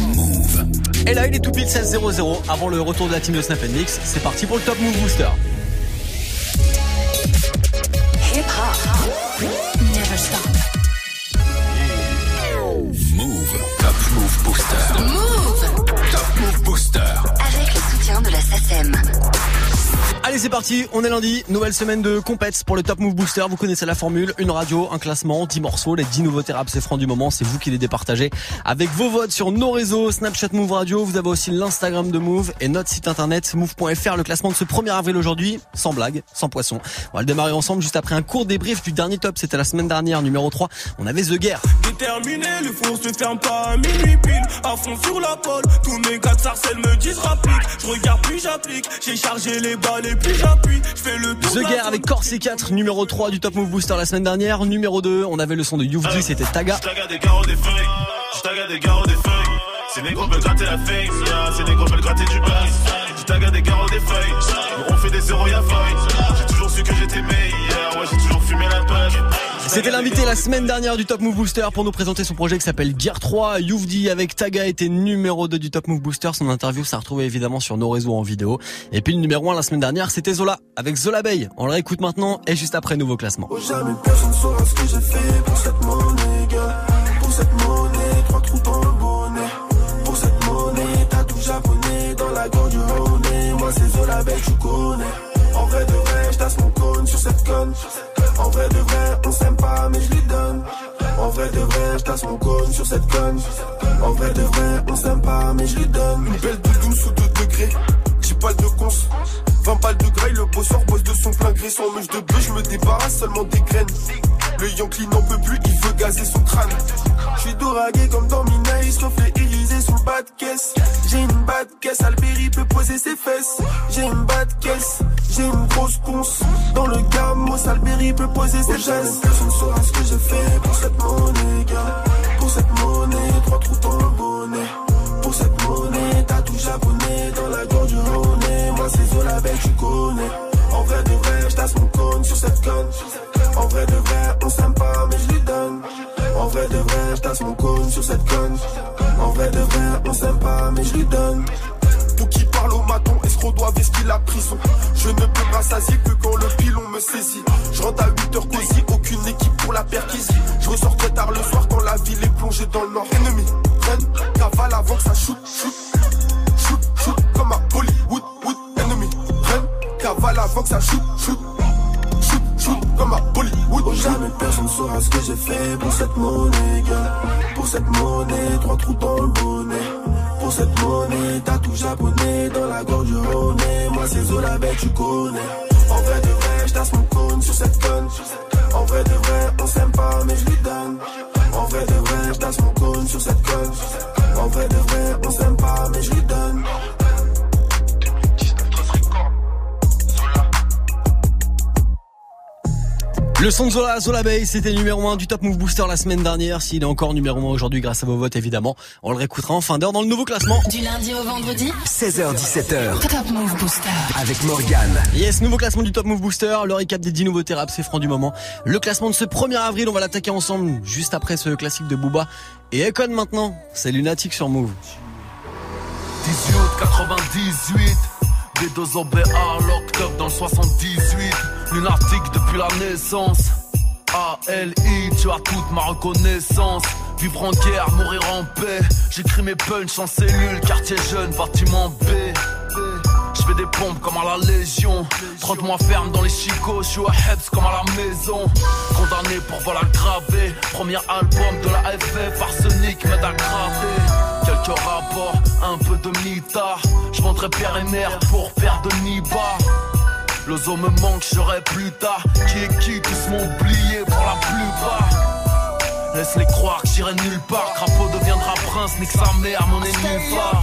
Move. Et là, il est tout pile 16-0-0 avant le retour de la team de Snap Mix. C'est parti pour le Top Move Booster. Hip-hop. Never stop. Move. Top Move Booster. Move. Top Move Booster. Avec le soutien de la SACEM. Allez, c'est parti. On est lundi. Nouvelle semaine de compètes pour le Top Move Booster. Vous connaissez la formule. Une radio, un classement, 10 morceaux. Les 10 nouveautés rap, c'est franc du moment. C'est vous qui les départagez avec vos votes sur nos réseaux, Snapchat Move Radio. Vous avez aussi l'Instagram de Move et notre site internet move.fr. Le classement de ce 1er avril aujourd'hui, sans blague, sans poisson. On va le démarrer ensemble juste après un court débrief du dernier top. C'était la semaine dernière, numéro 3. On avait The Guerre. J'appuie. Je fais le tour The Guerre avec Corsi 4, numéro 3 du Top Move Booster la semaine dernière. Numéro 2, on avait le son de Youfdi, c'était Taga. J'taga des garrots des feuilles, j'taga des garrots des feuilles. Ces négros veulent gratter la fame, yeah. ces négros veulent gratter du buzz. J'taga des garrots des feuilles, on fait des zéros y'a feuille. J'ai toujours su que j'étais meilleur, ouais j'ai toujours fumé la page. C'était l'invité la semaine dernière du Top Move Booster pour nous présenter son projet qui s'appelle Gear 3. Youfdi avec Taga était numéro 2 du Top Move Booster. Son interview s'est retrouvée évidemment sur nos réseaux en vidéo. Et puis le numéro 1 la semaine dernière, c'était Zola avec Zola Bay. On le réécoute maintenant et juste après nouveau classement. Oh. En vrai de vrai, on s'aime pas, mais je lui donne. En vrai de vrai, j'tasse mon cône sur cette conne. En vrai de vrai, on s'aime pas, mais je lui donne. Une belle doudoune sous 2 degrés. 10 balles de cons. 20 balles de graille, le bosseur bosse de son plein gré. Sans mèche de bœuf, je me débarrasse seulement des graines. Le Yankee n'en peut plus, il veut gazer son crâne. Je suis doragué comme dans Minaïs, reflet irisé sous le bas de caisse. J'ai une bas de caisse, Alberi peut poser ses fesses. J'ai une bas de caisse, j'ai une grosse conce. Dans le gamos, Alberi peut poser ses fesses. Personne saura ce que j'ai fait pour cette monnaie, gars. Pour cette monnaie, trois trous dans le bonnet. Pour cette monnaie, t'as tout japonais dans la gorge du Rhône. Moi, c'est Zola Bay, tu connais. En vrai de vrai, j'tasse mon cône sur cette conne. En vrai de vrai, on s'aime pas, mais je lui donne. En vrai de vrai, j'tasse mon cône sur cette conne. En vrai de vrai, on s'aime pas, mais je lui donne. Pour qui parle au maton, escroc doit vestir la prison. Je ne peux me rassasier que quand le pilon me saisit. Je rentre à 8 heures cosy, aucune équipe pour la perquisition. Je ressors très tard le soir quand la ville est plongée dans le nord. Ennemi, run, cavale avant que ça shoot, shoot. Shoot, shoot, comme à Bollywood, wood, ennemi, run, cavale avant que ça shoot, shoot. Shoot, shoot, comme à Bollywood. Oh, jamais personne saura ce que j'ai fait pour cette monnaie, gars. Pour cette monnaie, trois trous dans le bonnet. Pour cette monnaie, t'as tout japonais dans la gorge du Rhône. Moi, c'est Zola Bay, tu connais. En vrai de vrai, j'tasse mon cône sur cette conne. En vrai de vrai, on s'aime pas, mais je lui donne. En vrai de vrai, j'tasse mon cône sur cette conne. En vrai de vrai, on s'aime pas, mais je lui donne. Le son de Zola, Zola Bay, c'était numéro 1 du Top Move Booster la semaine dernière. S'il est encore numéro 1 aujourd'hui grâce à vos votes évidemment, on le réécoutera en fin d'heure dans le nouveau classement. Du lundi au vendredi. 16h17h. Top Move Booster. Avec Morgane. Yes, nouveau classement du Top Move Booster, le récap des 10 nouveautés rap, c'est franc du moment. Le classement de ce 1er avril, on va l'attaquer ensemble juste après ce classique de Booba. Et Econ maintenant, c'est Lunatic sur Move. 18 août 98 B2 OBA, l'octobre dans le 78 Lunatique depuis la naissance. ALI, tu as toute ma reconnaissance. Vivre en guerre, mourir en paix. J'écris mes punchs en cellule, quartier jeune, bâtiment B. Je fais des pompes comme à la Légion. 30 mois ferme dans les chicots, je suis à Hebs comme à la maison. Condamné pour vol aggravé. Premier album de la FF, arsenic m'aide à graver Quelques rapports, un peu de mita Je vendrai Pierre et Nerf pour faire de Niba L'ozo me manque, je serai plus tard. Qui est qui, tous m'ont oublié pour la plupart Laisse-les croire que j'irai nulle part. Crapaud deviendra prince, nique sa mère, mon ennemi phare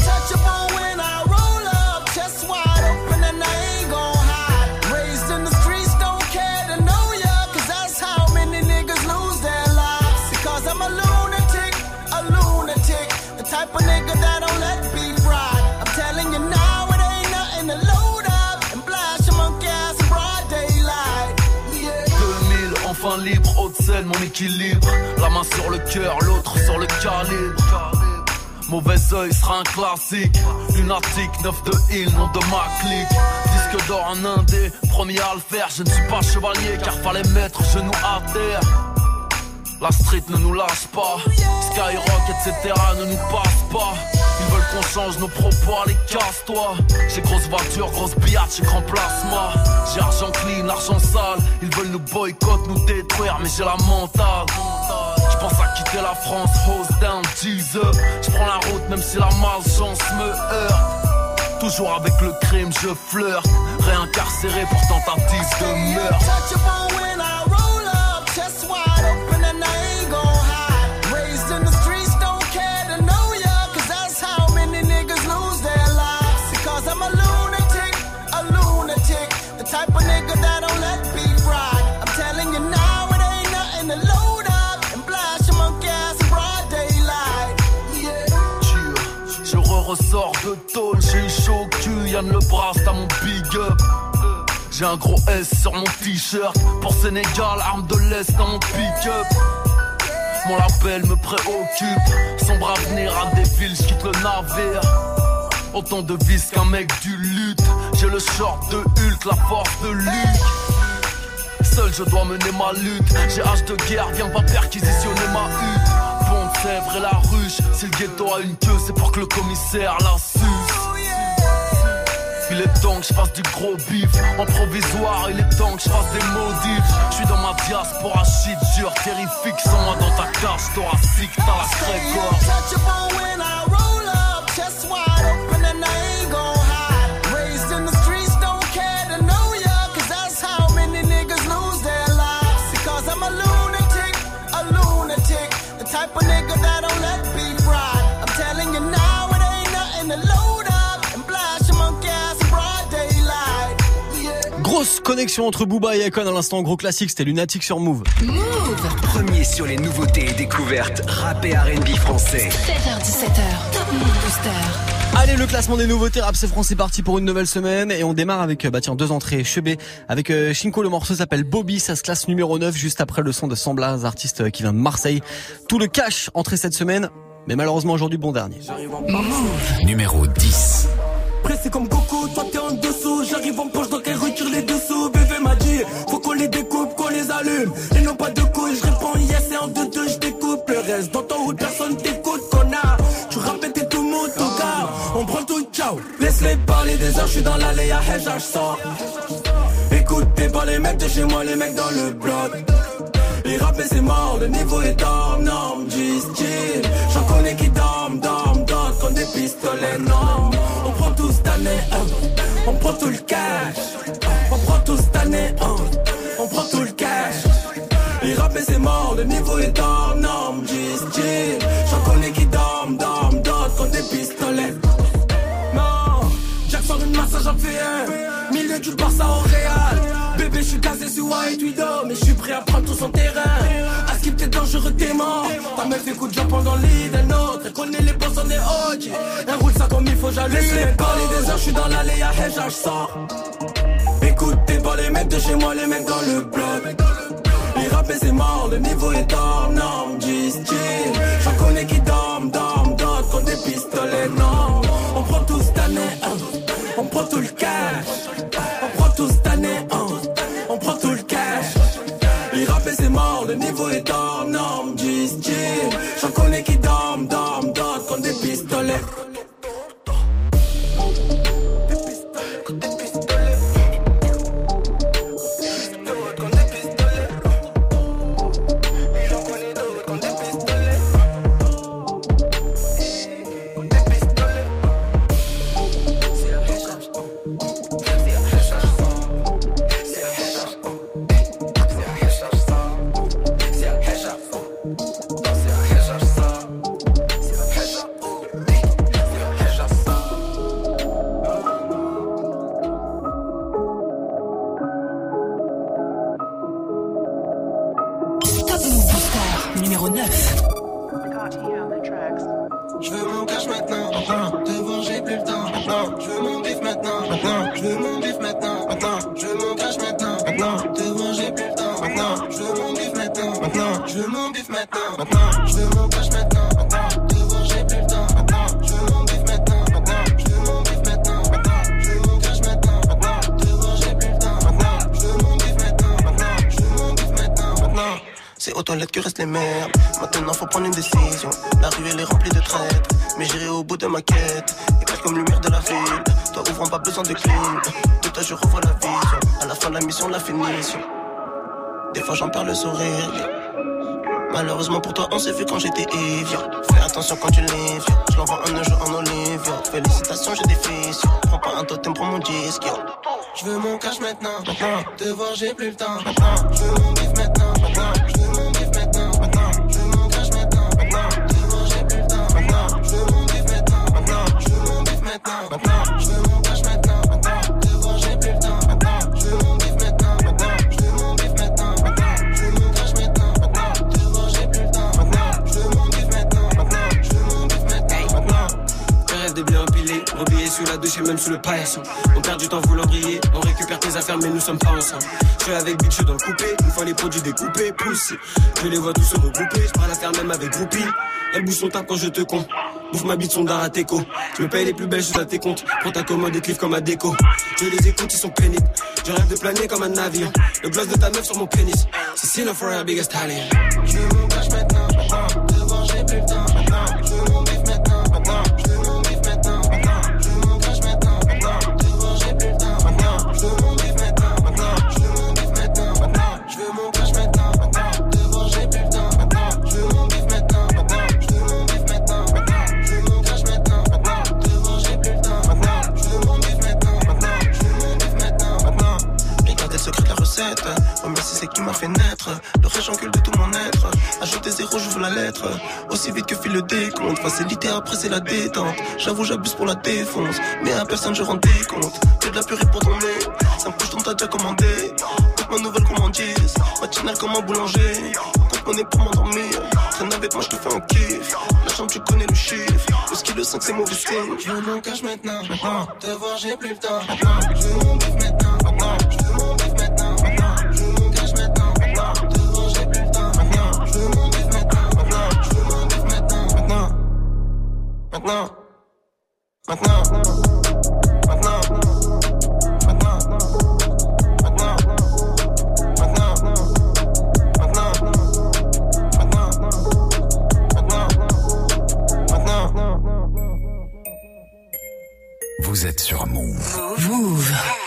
mon équilibre. La main sur le cœur, l'autre sur le calibre. Mauvais oeil sera un classique. Lunatique, 9 de Hill, nom de ma clique. Disque d'or en indé, premier à le faire. Je ne suis pas chevalier car fallait mettre genou à terre. La street ne nous lâche pas. Skyrock, etc. ne nous passe pas. Qu'on change nos propos, allez casse-toi. J'ai grosse voiture, grosse billette, j'ai grand plasma. J'ai argent clean, argent sale. Ils veulent nous boycotter, nous détruire, mais j'ai la mentale. Je pense à quitter la France, hose down, Jesus. Je prends la route même si la malchance me heurte. Toujours avec le crime, je flirte. Réincarcéré pour tentative de meurtre. Le Brast à mon big up. J'ai un gros S sur mon t-shirt, pour Sénégal, arme de l'Est dans mon pick-up. Mon label me préoccupe, sombre avenir à des villes, j'quitte le navire. Autant de vis qu'un mec du lutte, j'ai le short de Hulk, la force de Luke. Seul je dois mener ma lutte, j'ai âge de guerre, viens pas perquisitionner ma hutte. De Sèvres et la ruche, si le ghetto a une queue, c'est pour que le commissaire la. Il est temps que je fasse du gros bif. En provisoire, il est temps que je fasse des maudits Je suis dans ma diaspora shit dur, terrifique. Sans moi dans ta cage thoracique, t'as la crête Connexion entre Booba et Akon à l'instant, gros classique, c'était Lunatic sur Move. Move Premier sur les nouveautés et découvertes rap et R&B français. 7h17h Top Move Booster Allez, le classement des nouveautés rap c'est France, c'est parti pour une nouvelle semaine et on démarre avec, euh, bah tiens, deux entrées. Chebé avec euh, Shinko, le morceau s'appelle Bobby, ça se classe numéro 9 juste après le son de Samblas, artiste euh, qui vient de Marseille. Tout le cash entré cette semaine, mais malheureusement aujourd'hui bon dernier. Numéro 10. Pressé comme Goku, toi t'es en dessous. J'arrive en poche donc elle retire les dessous. Allume. Ils n'ont pas de couilles, je réponds yes et en deux deux je découpe le reste. Dans ton route, personne t'écoute, connard. Tu rappelles t'es tout gars. On prend tout, ciao. Laisse-les parler des heures, je suis dans l'allée à Heja, je sors. Écoutez pas les mecs de chez moi, les mecs dans le bloc. Les rappels c'est mort, le niveau est dorme, norme, style. J'en connais qui dorment, dorment, dorment, comme des pistolets, non. On prend tout cette année, hein. on prend tout le cash. On prend tout cette année, hein. on prend tout le cash. Les rappels c'est mort, le niveau est dorme, norme, style. J'en connais qui dorment, dorment, dorment, comme des pistolets. Non, Jack sort une masse, j'en fais un. Milieu du Barça au Real. Bébé, je suis casé sur White Widow, mais je suis prêt à prendre tout son terrain. À skip, t'es dangereux, t'es mort. Ta meuf écoute Japon dans le lit d'un autre. Elle connaît les boss, on est OG. Elle roule ça comme il faut, j'allume. Laisse-les parler des heures, je suis dans l'allée à Heja, je sors. Écoutez pas les mecs de chez moi, les mecs dans le bloc. Les rappels c'est mort, le niveau est dorme, norme, style. J'en connais qui dorment, dorment, dorment, comme des pistolets, non. On prend tout cette année, hein. on prend tout le cash. J'en perds le sourire. Malheureusement pour toi, on s'est vu quand j'étais évier. Fais attention quand tu livres. Je l'envoie un jour en olive. Félicitations, j'ai des fils. Prends pas un totem pour mon disque. Je veux mon cash maintenant. Maintenant, te voir, j'ai plus le temps. Paillasson. On perd du temps voulant briller, on récupère tes affaires mais nous sommes pas ensemble. Je suis avec Bitch dans le coupé, une fois les produits découpés, poussés. Je les vois tous se regrouper, je parle à faire même avec Groupie. Elle bouge son table quand je te compte. Bouffe ma bite son d'art à tes co. Je me paye les plus belles choses à tes comptes. Prends ta commande cliff comme à déco. Je les écoute, ils sont pénibles. Je rêve de planer comme un navire. Le gloss de ta meuf sur mon pénis. C'est Sina for our biggest talent. Mais c'est ce qui m'a fait naître. Le reste, j'encule de tout mon être. Ajouter zéro, j'ouvre la lettre. Aussi vite que file le décompte. Facilité, après, c'est la détente. J'avoue, j'abuse pour la défonce. Mais à personne, je rends des comptes. Que de la purée pour ton nez. Ça me couche, ton t'as déjà commandé. Toute ma nouvelle commandise. Matinale comme un boulanger. Compte monnaie pour m'endormir. Traîne avec moi, je te fais un kiff. La chambre, tu connais le chiffre. Le ski, le 5, c'est mauvais signe. Je mon cash maintenant. Maintenant, te voir, j'ai plus le temps. Maintenant, je bif maintenant. Maintenant, maintenant, maintenant, maintenant, maintenant, maintenant, maintenant, maintenant, maintenant, maintenant. Vous êtes sur Move. Move.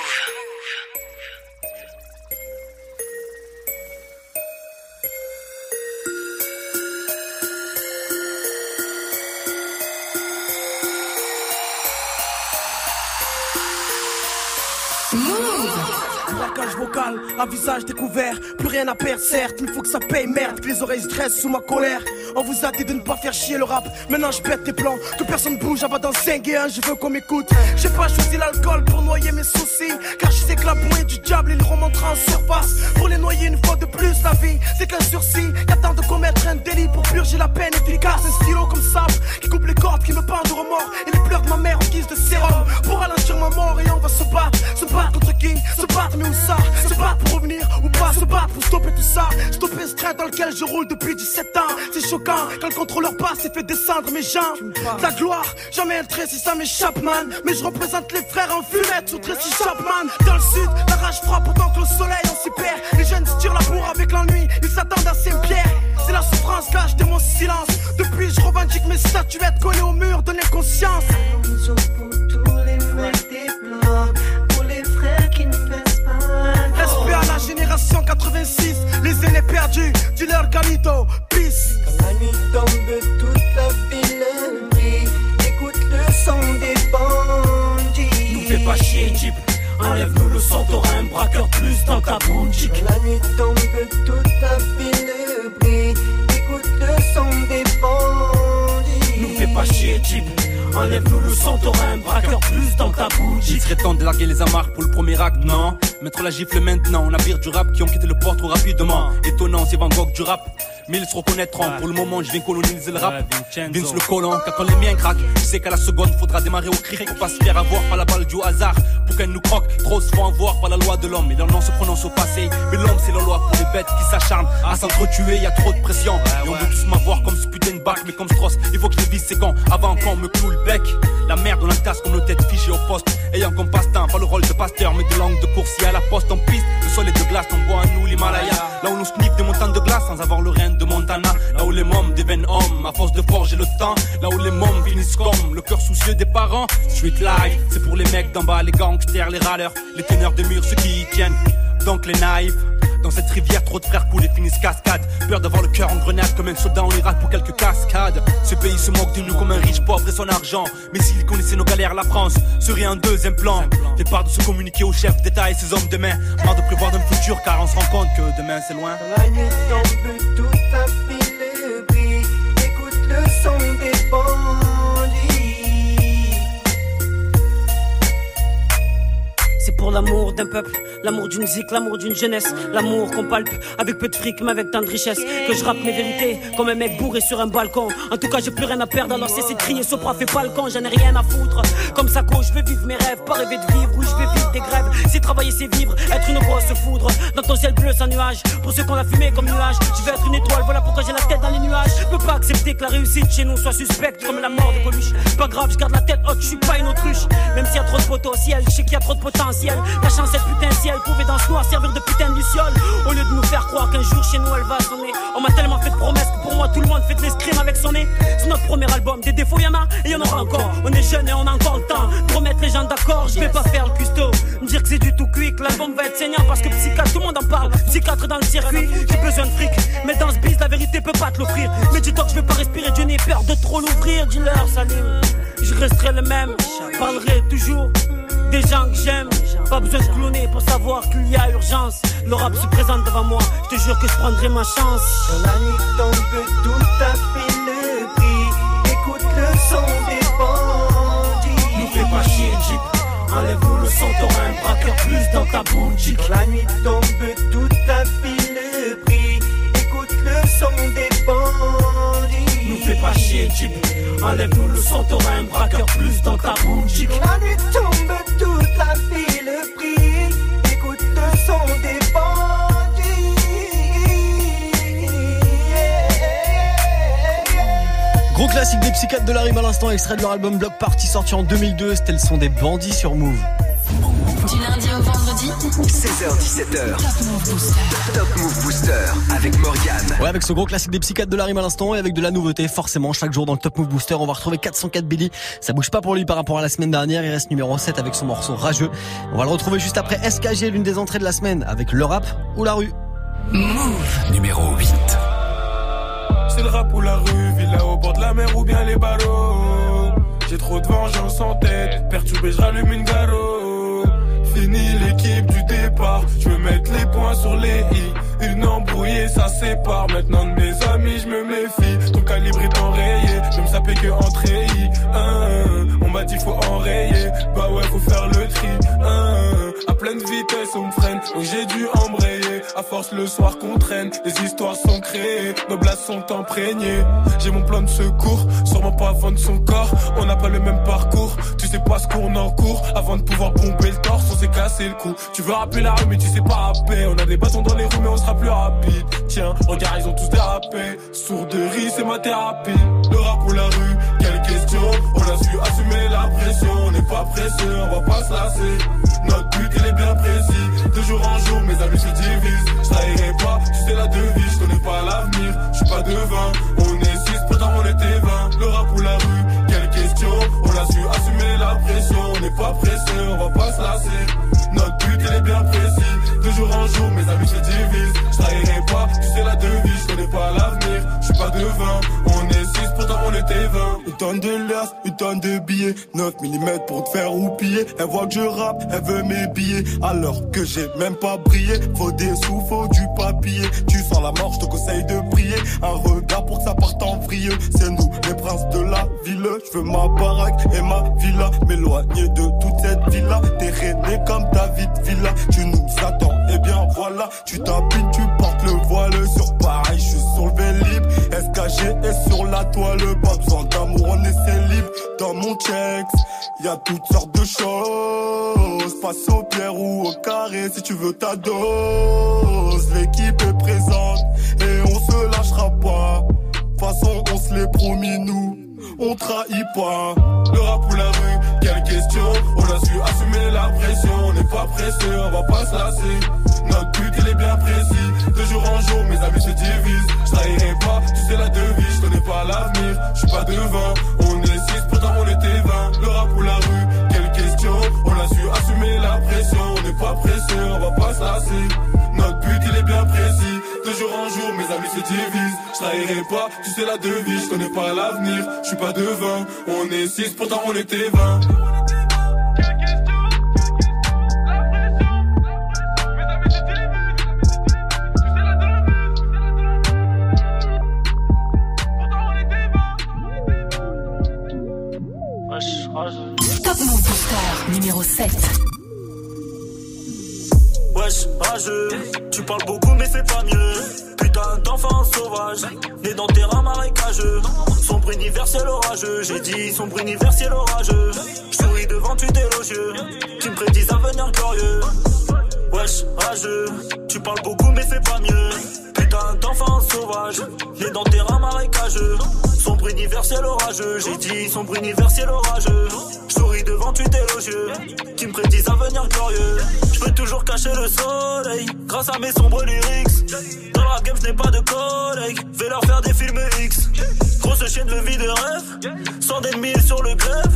À visage découvert, plus rien à perdre, certes, il faut que ça paye, merde, que les oreilles stressent sous ma colère. On vous a dit de ne pas faire chier le rap, maintenant je pète tes plans, que personne bouge, avant dans 5 et 1, je veux qu'on m'écoute. J'ai pas choisi l'alcool pour noyer mes soucis, car je sais que la bouée du diable, il remontera en surface. Pour les noyer une fois de plus, la vie, c'est qu'un sursis, qu'attend de commettre un délit pour purger la peine efficace. Un stylo comme sable, qui coupe les cordes, qui me peint de remords, et les pleurs de ma mère en guise de sérum, pour ralentir ma mort, et on va se battre, se battre contre qui? Se battre, mais où ça? Se pour revenir ou pas Se battre. Pour stopper tout ça Stopper ce train dans lequel je roule depuis 17 ans. C'est choquant quand le contrôleur passe et fait descendre mes jambes Ta gloire, jamais un trait si ça m'échappe man. Mais je représente les frères en fumette sous Tracy Chapman. Dans le sud, la rage frappe autant que le soleil on s'y perd Les jeunes se tirent la bourre avec l'ennui Ils s'attendent à Saint-Pierre. C'est la souffrance cache de mon silence. Depuis je revendique mes statuettes collées au mur Donner conscience Respect à la génération 86, les aînés perdus, dis-leur Galito, peace. La nuit tombe, toute la ville brille. Écoute le son des bandits. Nous fais pas chier, Jeep. Enlève-nous le sang, t'auras un braqueur plus dans ta boutique. La nuit tombe, toute la ville brille. Écoute le son des bandits. Nous fais pas chier, Jeep. Enlève-nous le sang, t'auras un braqueur plus dans ta Il boutique. serait temps de larguer les amarres pour le premier acte, non? Mettre la gifle maintenant, on navire du rap qui ont quitté le port trop rapidement. Étonnant, c'est Van Gogh du rap. Mais ils se reconnaîtront, pour le moment je viens coloniser le rap. Vince le colon, car quand les miens craquent, je sais qu'à la seconde faudra démarrer au cri pour pas se faire avoir par la balle du hasard. Pour qu'elle nous croque, trop se font avoir par la loi de l'homme. Et leur nom se prononce au passé. Mais l'homme c'est la loi pour les bêtes qui s'acharnent à s'entretuer, y a trop de pression. Et on veut tous m'avoir comme ce putain de bac, mais comme Strauss, il faut que je le vise c'est quand? Avant qu'on me cloue le bec. La merde on tasse comme nos têtes fichées au poste. Ayant comme passe-temps, pas le rôle de pasteur, mais de langue de coursier le temps, là où les mômes finissent comme le cœur soucieux des parents. Street life, c'est pour les mecs d'en bas, les gangsters, les râleurs, les teneurs de murs, ceux qui y tiennent. Donc les naïfs. Dans cette rivière, trop de frères coulent et finissent cascade. Peur d'avoir le cœur en grenade comme un soldat en Irak pour quelques cascades. Ce pays se moque de nous comme un riche pauvre et son argent. Mais s'il connaissait nos galères, la France serait un deuxième plan. Départ de se communiquer aux chefs d'État et ses hommes de main. Marre de prévoir d'un futur car on se rend compte que demain c'est loin. L'amour d'un peuple, l'amour d'une zik, l'amour d'une jeunesse, l'amour qu'on palpe avec peu de fric mais avec tant de richesse. Que je rappe mes vérités comme un mec bourré sur un balcon. En tout cas, j'ai plus rien à perdre alors cessez de crier, Sopra fait pas le con, j'en ai rien à foutre. Comme ça, je veux vivre mes rêves, pas rêver de vivre ou je vais vivre des grèves. Si travailler c'est vivre, être une grosse foudre dans ton ciel bleu sans nuage. Pour ceux qu'on a fumé comme nuage, je vais être une étoile, voilà pourquoi j'ai la tête dans les nuages. Je peux pas accepter que la réussite chez nous soit suspecte comme la mort de Coluche. Pas grave, je garde la tête haute, je suis pas une autruche. Même s'il y a trop de potentiel, je sais qu'il y a trop de potentiel. La chance est putain ciel, pouvait dans ce noir servir de putain de luciole. Au lieu de nous faire croire qu'un jour chez nous elle va sonner. On m'a tellement fait de promesses que pour moi tout le monde fait de l'escrime avec son nez. C'est notre premier album, des défauts y'en a et y'en aura encore. On est jeune et on a encore le temps de remettre les gens d'accord. Je vais pas faire le custo, me dire que c'est du tout cuit, que l'album va être saignant parce que psychiatre, tout le monde en parle. Psychiatre dans le circuit, j'ai besoin de fric. Mais dans ce biz, la vérité peut pas te l'offrir. Mais dis-toi que je vais pas respirer, Dieu n'ai peur de trop l'ouvrir. Dis-leur, salut. Je resterai le même, parlerai toujours des gens que j'aime. Pas besoin de cloner pour savoir qu'il y a urgence. Le rap se présente devant moi, je te jure que je prendrai ma chance. Quand la nuit tombe, tout a fait le prix. Écoute le son des bandits. Nous fais pas chier, Jeep. Enlève-nous le son, t'auras un braqueur plus dans ta boutique. Quand la nuit tombe, tout a fait le prix. Écoute le son des bandits. Nous fais pas chier, Jeep. Enlève-nous le son, t'auras un braqueur plus dans ta boutique. Quand la nuit tombe, Gros classique des psychiatres de la rime à l'instant, extrait de leur album Block Party sorti en 2002. C'était le son des bandits sur Move. 16h17h. Top Move Booster avec Morgane. Ouais, avec ce gros classique des psychiatres de la rime à l'instant et avec de la nouveauté, forcément, chaque jour dans le Top Move Booster, on va retrouver 404 Billy. Ça bouge pas pour lui par rapport à la semaine dernière. Il reste numéro 7 avec son morceau Rageux. On va le retrouver juste après SKG, l'une des entrées de la semaine, avec le rap ou la rue. Move Numéro 8. C'est le rap ou la rue, villa au bord de la mer ou bien les ballots. J'ai trop de vengeance en tête, perturbé, je rallume une garo. Fini l'équipe du départ, je veux mettre les points sur les i. Une embrouillée, ça sépare. Maintenant de mes amis, je me méfie. Calibre est enrayé, je me sapais que en treillis. Hein, on m'a dit faut enrayer, bah ouais, faut faire le tri. Hein, à pleine vitesse, on me freine, donc j'ai dû embrayer. À force le soir qu'on traîne, les histoires sont créées, nos blagues sont imprégnées. J'ai mon plan de secours, sûrement pas vendre son corps. On n'a pas le même parcours, tu sais pas ce qu'on en court. Avant de pouvoir pomper le torse, on s'est cassé le cou. Tu veux rappeler la rue, mais tu sais pas rapper. On a des bâtons dans les roues, mais on sera plus rapide. Tiens, regarde, ils ont tous dérapé. Sourderie, c'est ma thérapie. Le rap ou la rue, quelle question. On a su assumer la pression, on n'est pas pressé, on va pas se lasser. Notre but, il est bien précis. De jour en jour, mes amis se divisent. Je trahirai pas, tu sais la devise, je connais pas l'avenir. Je suis pas devin, on est six, pourtant on était 20. Le rap ou la rue, On a su assumer la pression, on n'est pas pressé, on va pas se lasser. Notre but, il est bien précis. De jour en jour, mes amis se divisent. Je trahirai pas, tu sais la devise, je connais pas l'avenir. Je suis pas devin, on est six, pourtant on était 20. Une tonne de liasses, une tonne de billets 9 mm pour te faire roupiller Elle voit que je rappe, elle veut mes billets Alors que j'ai même pas brillé Faut des sous, faut du papier Tu sens la mort, je te conseille de prier Un regard pour que ça parte en vrille C'est nous, les princes de la ville ma baraque et ma villa M'éloigner de toute cette villa T'es rené comme David Villa. Tu nous attends, et bien voilà. Tu t'habilles, tu portes le voile Sur pareil, je suis sur le vélib. SKG est sur la toile. Pas besoin d'amour, on est célib Dans mon checks, y a toutes sortes de choses. Passe au pierre ou au carré si tu veux ta dose. L'équipe est présente et on se lâchera pas. De façon on se l'est promis nous on trahit pas Le rap ou la rue, quelle question On a su assumer la pression On n'est pas pressé, on va pas se lasser Notre but il est bien précis De jour en jour, mes amis se divisent. Je trahirai pas, tu sais la devise, je connais pas l'avenir. Je suis pas devin, on est six, pourtant on était 20. Le rap ou la rue, quelle question On a su assumer la pression, on n'est pas pressé, on va pas se lasser. Notre but il est bien précis. De jour en jour, mes amis se divisent. Je trahirai pas, tu sais la devise, je connais pas l'avenir. Je suis pas devin, on est six, pourtant on était 20. Top Move Booster numéro 7. Wesh, rageux, tu parles beaucoup mais c'est pas mieux. Putain d'enfant sauvage, né dans terrain marécageux. Sombre universel orageux, j'ai dit sombre universel orageux. J'souris devant tu élogieux, qui me prédisent un avenir glorieux. Wesh, rageux, tu parles beaucoup mais c'est pas mieux. Putain d'enfant sauvage, né dans terrain marécageux. Sombre universel orageux, j'ai dit sombre universel orageux. Devant tu élogieux, qui me prédisent un avenir glorieux. Je peux toujours cacher le soleil, grâce à mes sombres lyrics. Dans la game, je n'ai pas de collègues, vais leur faire des films X. Grosse chienne de vie de rêve, sans d'ennemis sur le grève.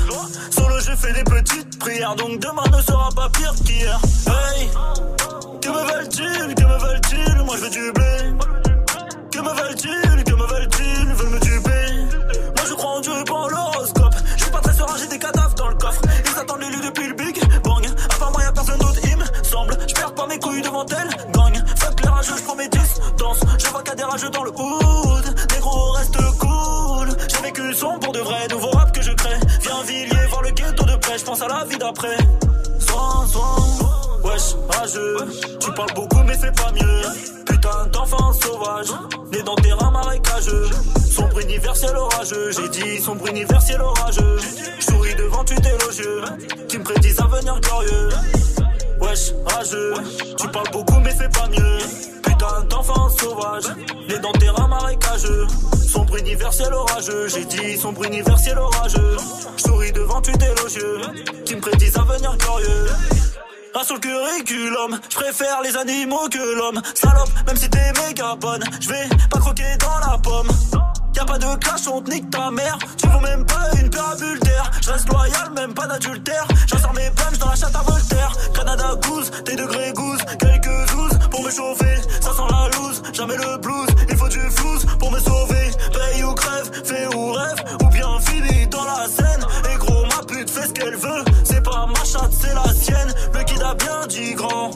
Sur le jeu, fais des petites prières, donc demain ne sera pas pire qu'hier. Hey, que me veulent-ils, que me veulent-ils? Moi je veux du blé. Que me veulent-ils, que me veulent-ils? Ils veulent me tuer. Moi je crois en Dieu pas mes couilles devant elle, gagne. Fuck les rageux, je prends mes distances. Je vois a des rageux dans le hood. Négro, reste cool. J'ai vécu son pour de vrai, nouveau rap que je crée. Viens Villiers, voir le ghetto de près. Je pense à la vie d'après. Soin, soin. Wesh, rageux, tu parles beaucoup mais c'est pas mieux. Putain d'enfant sauvage, né dans terrain marécageux. Sombre universel orageux, j'ai dit sombre universel orageux. J'souris devant tu élogieux, qui me prédisent un avenir glorieux. Wesh, rageux, tu parles beaucoup mais c'est pas mieux. Putain d'enfant sauvage, né dans terrain marécageux. Sombre universel orageux, j'ai dit sombre universel orageux. J'souris devant tu élogieux, qui me prédisent un avenir glorieux. Pas sur le curriculum, je préfère les animaux que l'homme. Salope, même si t'es méga bonne, je vais pas croquer dans la pomme. Y'a pas de clash, on te nique ta mère. Tu vaux même pas une parabule d'air. Je reste loyal, même pas d'adultère. J'insère mes punch dans la chatte à Voltaire. Canada goose, tes degrés goose. Quelques zouzes pour me chauffer. Ça sent la loose, jamais le blues. Il faut du flouze pour me sauver. Paye ou crève, fais ou rêve. Ou bien fini dans la scène. Et gros, ma pute fait ce qu'elle veut. C'est pas ma chatte, c'est la sienne. Le kid a bien dit grand.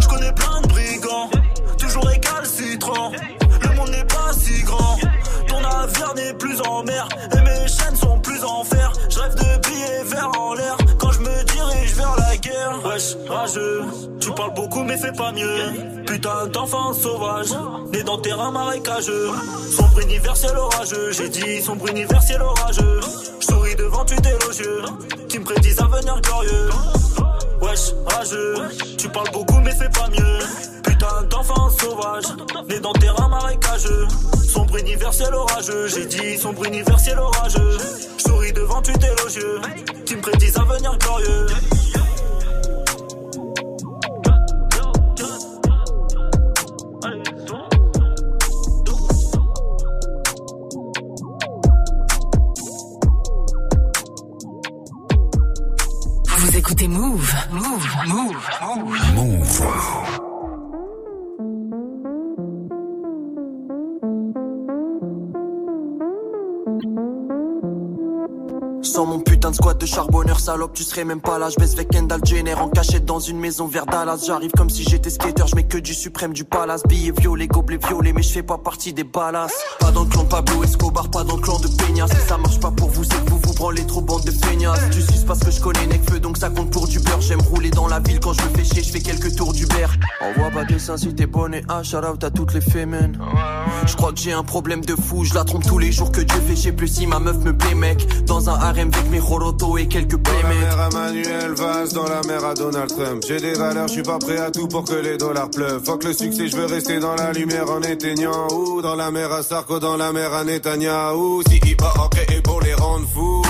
Je connais plein de brigands. Toujours récalcitrant. Le monde n'est pas si grand. Navire n'est plus en mer et mes chaînes sont plus en fer. Je rêve de billets verts en l'air quand je me dirige vers la guerre. Wesh, rageux, tu parles beaucoup mais fais pas mieux. Putain d'enfant sauvage, né dans terrain marécageux. Sombre universel orageux, j'ai dit sombre universel orageux. Je souris devant tu élogieux, qui me prédisent un avenir glorieux. Wesh, rageux, tu parles beaucoup mais fais pas mieux. Putain d'enfant sauvage, né dans terrain marécageux. Sombre universel orageux, j'ai dit sombre universel orageux. Je souris devant tu élogieux, qui me prédisent un avenir glorieux. Vous écoutez Move. Move. Move. Move. Sans mon putain de squat de charbonneur salope, tu serais même pas là. Je baisse avec Kendall Jenner en cachette dans une maison vers Dallas. J'arrive comme si j'étais skater, je mets que du suprême, du palace. Billets violets, gobelets violets, mais je fais pas partie des balas. Pas dans le clan Pablo Escobar, pas dans le clan de Peña. Si ça marche pas pour vous, c'est que vous vous branlez trop bande de feignasses. Tu suces parce que je connais donc ça compte pour du beurre. J'aime rouler dans la ville quand je me fais chier, je fais quelques tours d'Uber. Envoie pas de seins si t'es bonnet, ah, shout out à toutes les fémènes. Je crois que j'ai un problème de fou, je la trompe tous les jours que Dieu fait, je sais plus si ma meuf me plaît, mec. Dans un harem avec mes rolotos et quelques Dans la playmates. mer à Manuel Valls, dans la mer à Donald Trump. J'ai des valeurs, je suis pas prêt à tout pour que les dollars pleuvent. Fuck le succès, je veux rester dans la lumière en éteignant. Ou dans la mer à Sarko, dans la mer à Netanyahu. Si hip hop créé pour les rendre fous.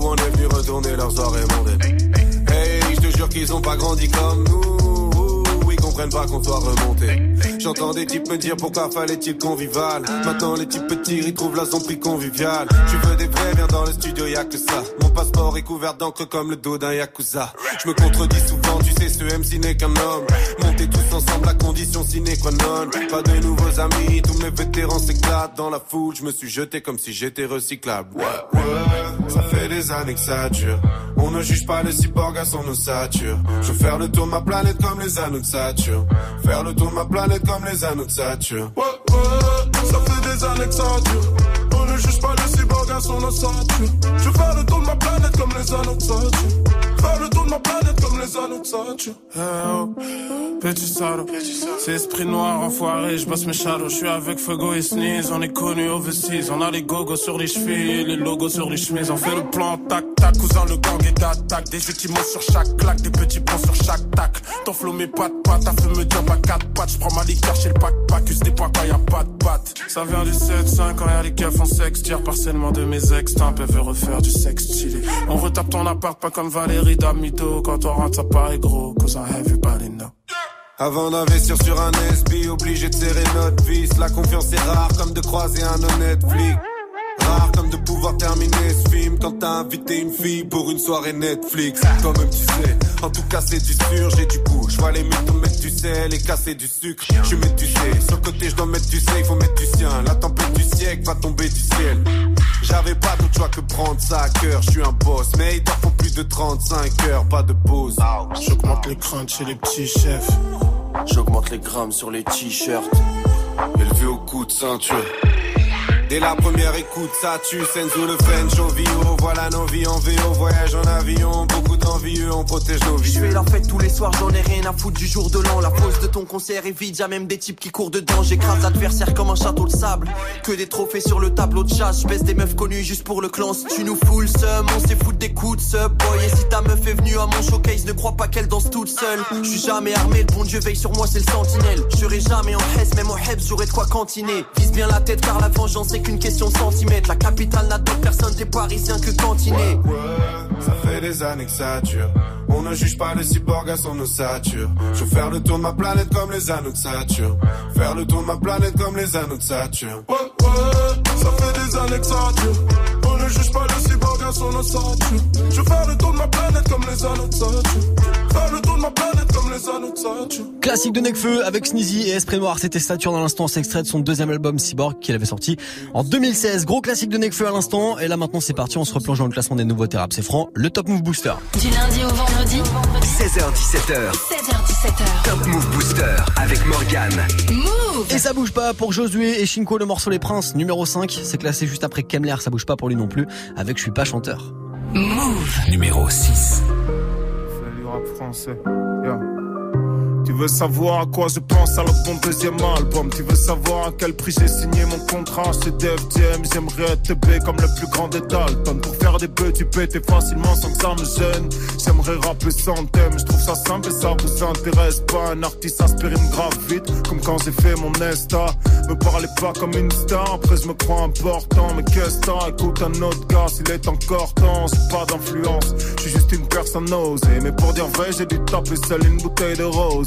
On est venu retourner leur soirée mondaine. Hey, je te jure qu'ils ont pas grandi comme nous. J'entends des types me dire pourquoi fallait-il convivial. Maintenant les types petits ils trouvent la zone prix convivial. Tu veux des vrais, viens dans le studio, y'a que ça. Mon passeport est couvert d'encre comme le dos d'un yakuza. Je me contredis souvent, tu sais, ce MC n'est qu'un homme. Montez tous ensemble, la condition sine qua non. Pas de nouveaux amis, tous mes vétérans s'éclatent dans la foule. Je me suis jeté comme si j'étais recyclable. Ouais, ouais, ça fait des années que ça dure. On ne juge pas les cyborgs à son ossature. Je veux faire le tour de ma planète comme les anneaux de Saturne. Faire le tour de ma planète comme les anneaux de Saturne. Ouais, ouais, ça fait des années que ça dure. On ne juge pas les cyborgs à son ossature. Je veux faire le tour de ma planète comme les anneaux de Saturne. Faire le tour de ma planète comme les anneaux de Saturne. Eh oh, petit salaud. C'est esprit noir, enfoiré, je bosse mes shadows. Je suis avec Fuego et Sneeze, on est connus overseas. On a les gogos sur les chevilles, les logos sur les chemises. On fait le plan, tac, tac, cousin, le gang est d'attaque. Des équipements sur chaque claque, des petits points sur chaque tac. Ton flow, mes pattes, pattes, t'as fait me dire pas quatre pattes. Je prends ma liqueur chez le pack, pack, des points quand y a pas de pattes. Ça vient du 7-5, quand y'a les keufs en sexe. Tire partiellement de mes ex, timp, elle veut refaire du sexe stylé. On retape ton appart, pas comme Valérie Quand on rentre, ça paraît gros. Avant d'investir sur un SB, obligé de serrer notre vis. La confiance est rare comme de croiser un honnête flic. Rare comme de pouvoir terminer ce film quand t'as invité une fille pour une soirée Netflix. Toi-même tu sais, en tout cas c'est du sûr, j'ai du goût. Je vois les mythos mettre du sel et casser du sucre. Je mets du sais, sur le côté je dois mettre du sel, il faut mettre du sien. La tempête du siècle va tomber du ciel. J'avais pas d'autre choix que prendre ça à cœur, je suis un boss. Mais il t'en faut plus de 35 heures, pas de pause. J'augmente les craintes chez les petits chefs. J'augmente les grammes sur les t-shirts. Élevé au coup de ceinture. Dès la première écoute, ça tue, Senzo le French VO. Voilà nos vies en VO, voyage en avion. Beaucoup d'envieux, on protège nos vies. Je fais la fête tous les soirs, j'en ai rien à foutre du jour de l'an. La pause de ton concert est vide, y'a même des types qui courent dedans. J'écrase l'adversaire comme un château de sable. Que des trophées sur le tableau de chasse. Je baisse des meufs connues juste pour le clan. Si tu nous fous le seum, on s'est foutre des coups de sub. Boy, et si ta meuf est venue à mon showcase, ne crois pas qu'elle danse toute seule. Je suis jamais armé, le bon Dieu veille sur moi, c'est le sentinelle. Je serai jamais en Hesse, même en Hebs, j'aurai de quoi cantiner. Vise bien la tête car la vengeance qu'une question de centimètres. La capitale n'a d'autre personne, t'es parisien que cantiné. Ouais, ça fait des années que ça dure. On ne juge pas les cyborgs à son ossature. Je veux faire le tour de ma planète comme les anneaux de Saturne. Faire le tour de ma planète comme les anneaux de Saturne. Ouais, ouais, ça fait des années que ça dure. Ne juge pas le cyborg à son ossature. Je veux faire le tour de ma planète comme les anneaux de. Faire le tour de ma planète comme les anneaux de. Classique de Necfeu avec Sneezy et Esprit Noir. C'était Saturne à l'instant. C'est extrait de son deuxième album Cyborg qu'il avait sorti en 2016. Gros classique de Necfeu à l'instant. Et là maintenant c'est parti. On se replonge dans le classement des nouveaux thérapes. C'est franc. Le Top Move Booster. Du lundi au vendredi 16h17h. 16h17h. Top Move Booster avec Morgan. Move Et ça bouge pas pour Josué et Shinko, le morceau Les Princes, numéro 5. C'est classé juste après Kemler. Ça bouge pas pour lui non plus. Avec Je suis pas chanteur. Move Numéro 6. Fais du rap français. Yeah. Tu veux savoir à quoi je pense alors mon deuxième album. Tu veux savoir à quel prix j'ai signé mon contrat chez Def Jam. J'aimerais être B comme le plus grand des Dalton. Pour faire des bœufs tu pétais facilement sans que ça me gêne. J'aimerais rapper sans thème, je trouve ça simple et ça vous intéresse pas. Un artiste aspirine grave vite comme quand j'ai fait mon Nesta Me parlez pas comme une star, après je me crois important Mais qu'est-ce que Écoute un autre gars s'il est encore temps J'ai pas d'influence, je suis juste une personne osée Mais pour dire vrai j'ai dû taper seul une bouteille de rose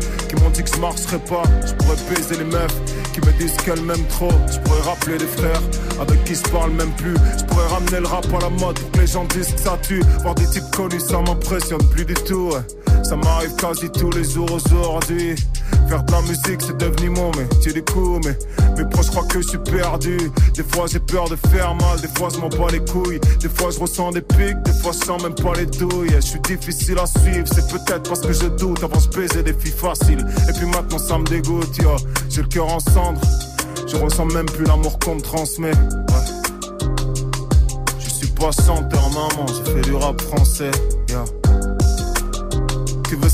qui m'ont dit que je marcherais pas. Je pourrais baiser les meufs qui me disent qu'elles m'aiment trop. Je pourrais rappeler des frères avec qui je parle même plus. Je pourrais ramener le rap à la mode pour les gens disent que ça tue. Voir des types connus ça m'impressionne plus du tout. Ça m'arrive quasi tous les jours aujourd'hui. Faire de la musique c'est devenu mon métier du coup Mais mes proches croient que je suis perdu. Des fois j'ai peur de faire mal Des fois je m'en bats les couilles. Des fois je ressens des pics Des fois je sens même pas les douilles. Je suis difficile à suivre C'est peut-être parce que je doute Avant je baisais des filles faciles. Et puis maintenant ça me dégoûte. J'ai le cœur en cendres Je ressens même plus l'amour qu'on me transmet. Je suis pas chanteur maman J'ai fait du rap français.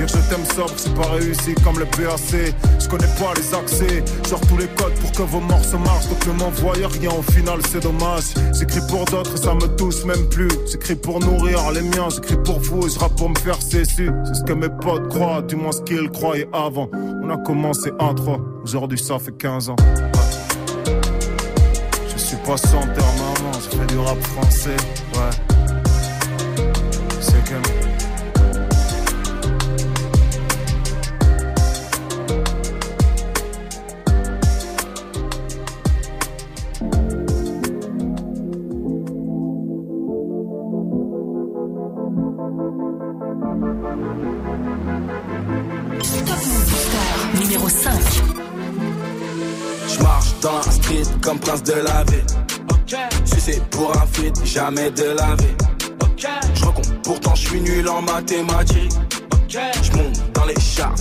Je t'aime sobre, c'est pas réussi comme le PAC. Je connais pas les accès, genre tous les codes pour que vos morceaux marchent. Donc ne m'envoyez rien, au final c'est dommage. J'écris pour d'autres et ça me touche même plus. J'écris pour nourrir les miens, j'écris pour vous et je rappe pour me faire cesser. C'est ce que mes potes croient, du moins ce qu'ils croyaient avant. On a commencé à 3, aujourd'hui ça fait 15 ans. Je suis pas sans terre maman, je fais du rap français, ouais. Jamais de la vie. Je recompte, pourtant je suis nul en mathématiques. Je monte dans les chars,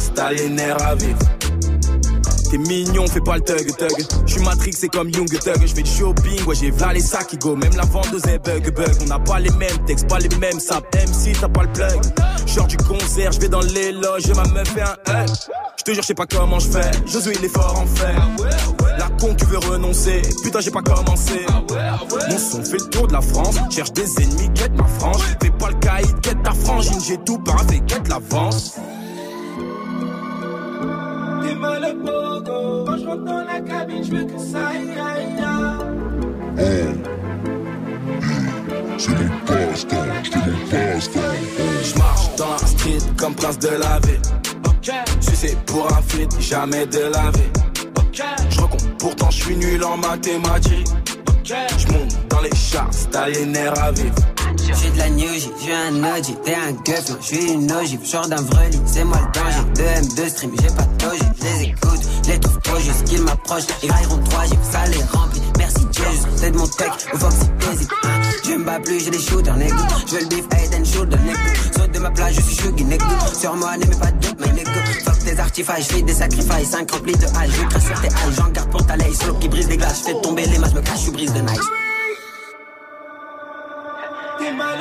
nerfs à vivre. T'es mignon, fais pas le tug tug. J'suis Matrix, c'est comme Young Thug. J'fais du shopping, ouais j'ai v'là les sacs qui go. Même la vendeuse est bug bug. On n'a pas les mêmes textes, pas les mêmes saps. MC, t'as pas le plug. Genre du concert, j'vais dans les loges, ma meuf fait un hug. J'te jure, j'sais pas comment j'fais. Josué, il est fort en fer. La con qui veut renoncer. Putain, j'ai pas commencé. Mon son fait le tour de la France. Cherche des ennemis, quête ma frange. Fais pas le caïd, quête ta frangine. J'ai tout paravé, quête l'avance. T'es mal le pogo. Quand je rentre dans la cabine, je veux que ça aille, aille, aille. C'est mon passe-temps, c'est mon passe-temps. Je marche dans la street comme prince de la ville. Sucé pour un feat, jamais de la vie. Je recompte, pourtant je suis nul en mathématiques. Je monte dans les chars, t'as les à. J'suis de la new J, j'suis un OG, t'es un gueuf, non, j'suis une ogive, genre d'un vrai c'est moi le danger. 2 M2 stream, j'ai pas de doji, j'les écoute, j'les trouve trop juste qu'ils m'approchent, ils railleront 3 J, ça les remplit. Merci Dieu, juste de mon tech, au Fox t'hésites. Je me bats plus, j'ai des shooters, nigga. J'veux le beef, head and shoulder, nigga. Saute de ma plage, je suis chuggy, nigga. Sur moi, n'aimez pas de doute, my nigga. Fuck tes artifices, j'fais des sacrifices, 5 remplis de hache, je crache sur tes halles, j'en garde pour ta lay, slow qui brise des glaces, j'fais tomber les masses, me cache, je brise de nice. T'es mal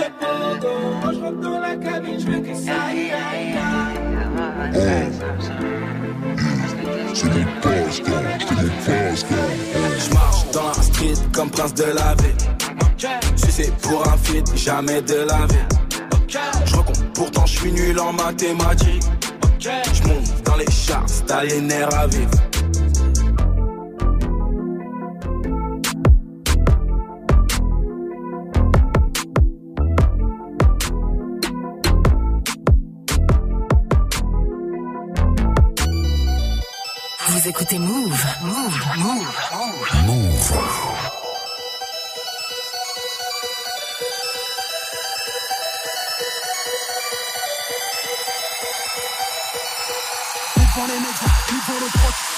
je rentre dans la cabine, je veux que ça aille. C'est c'est mon passe-temps. Je marche dans la street comme prince de la ville. Sucé pour un feat, jamais de la vie. Je recompte, pourtant je suis nul en mathématiques. Je monte dans les chars, t'as les nerfs à vivre. Vous écoutez Move. Move. Move. Move. Ils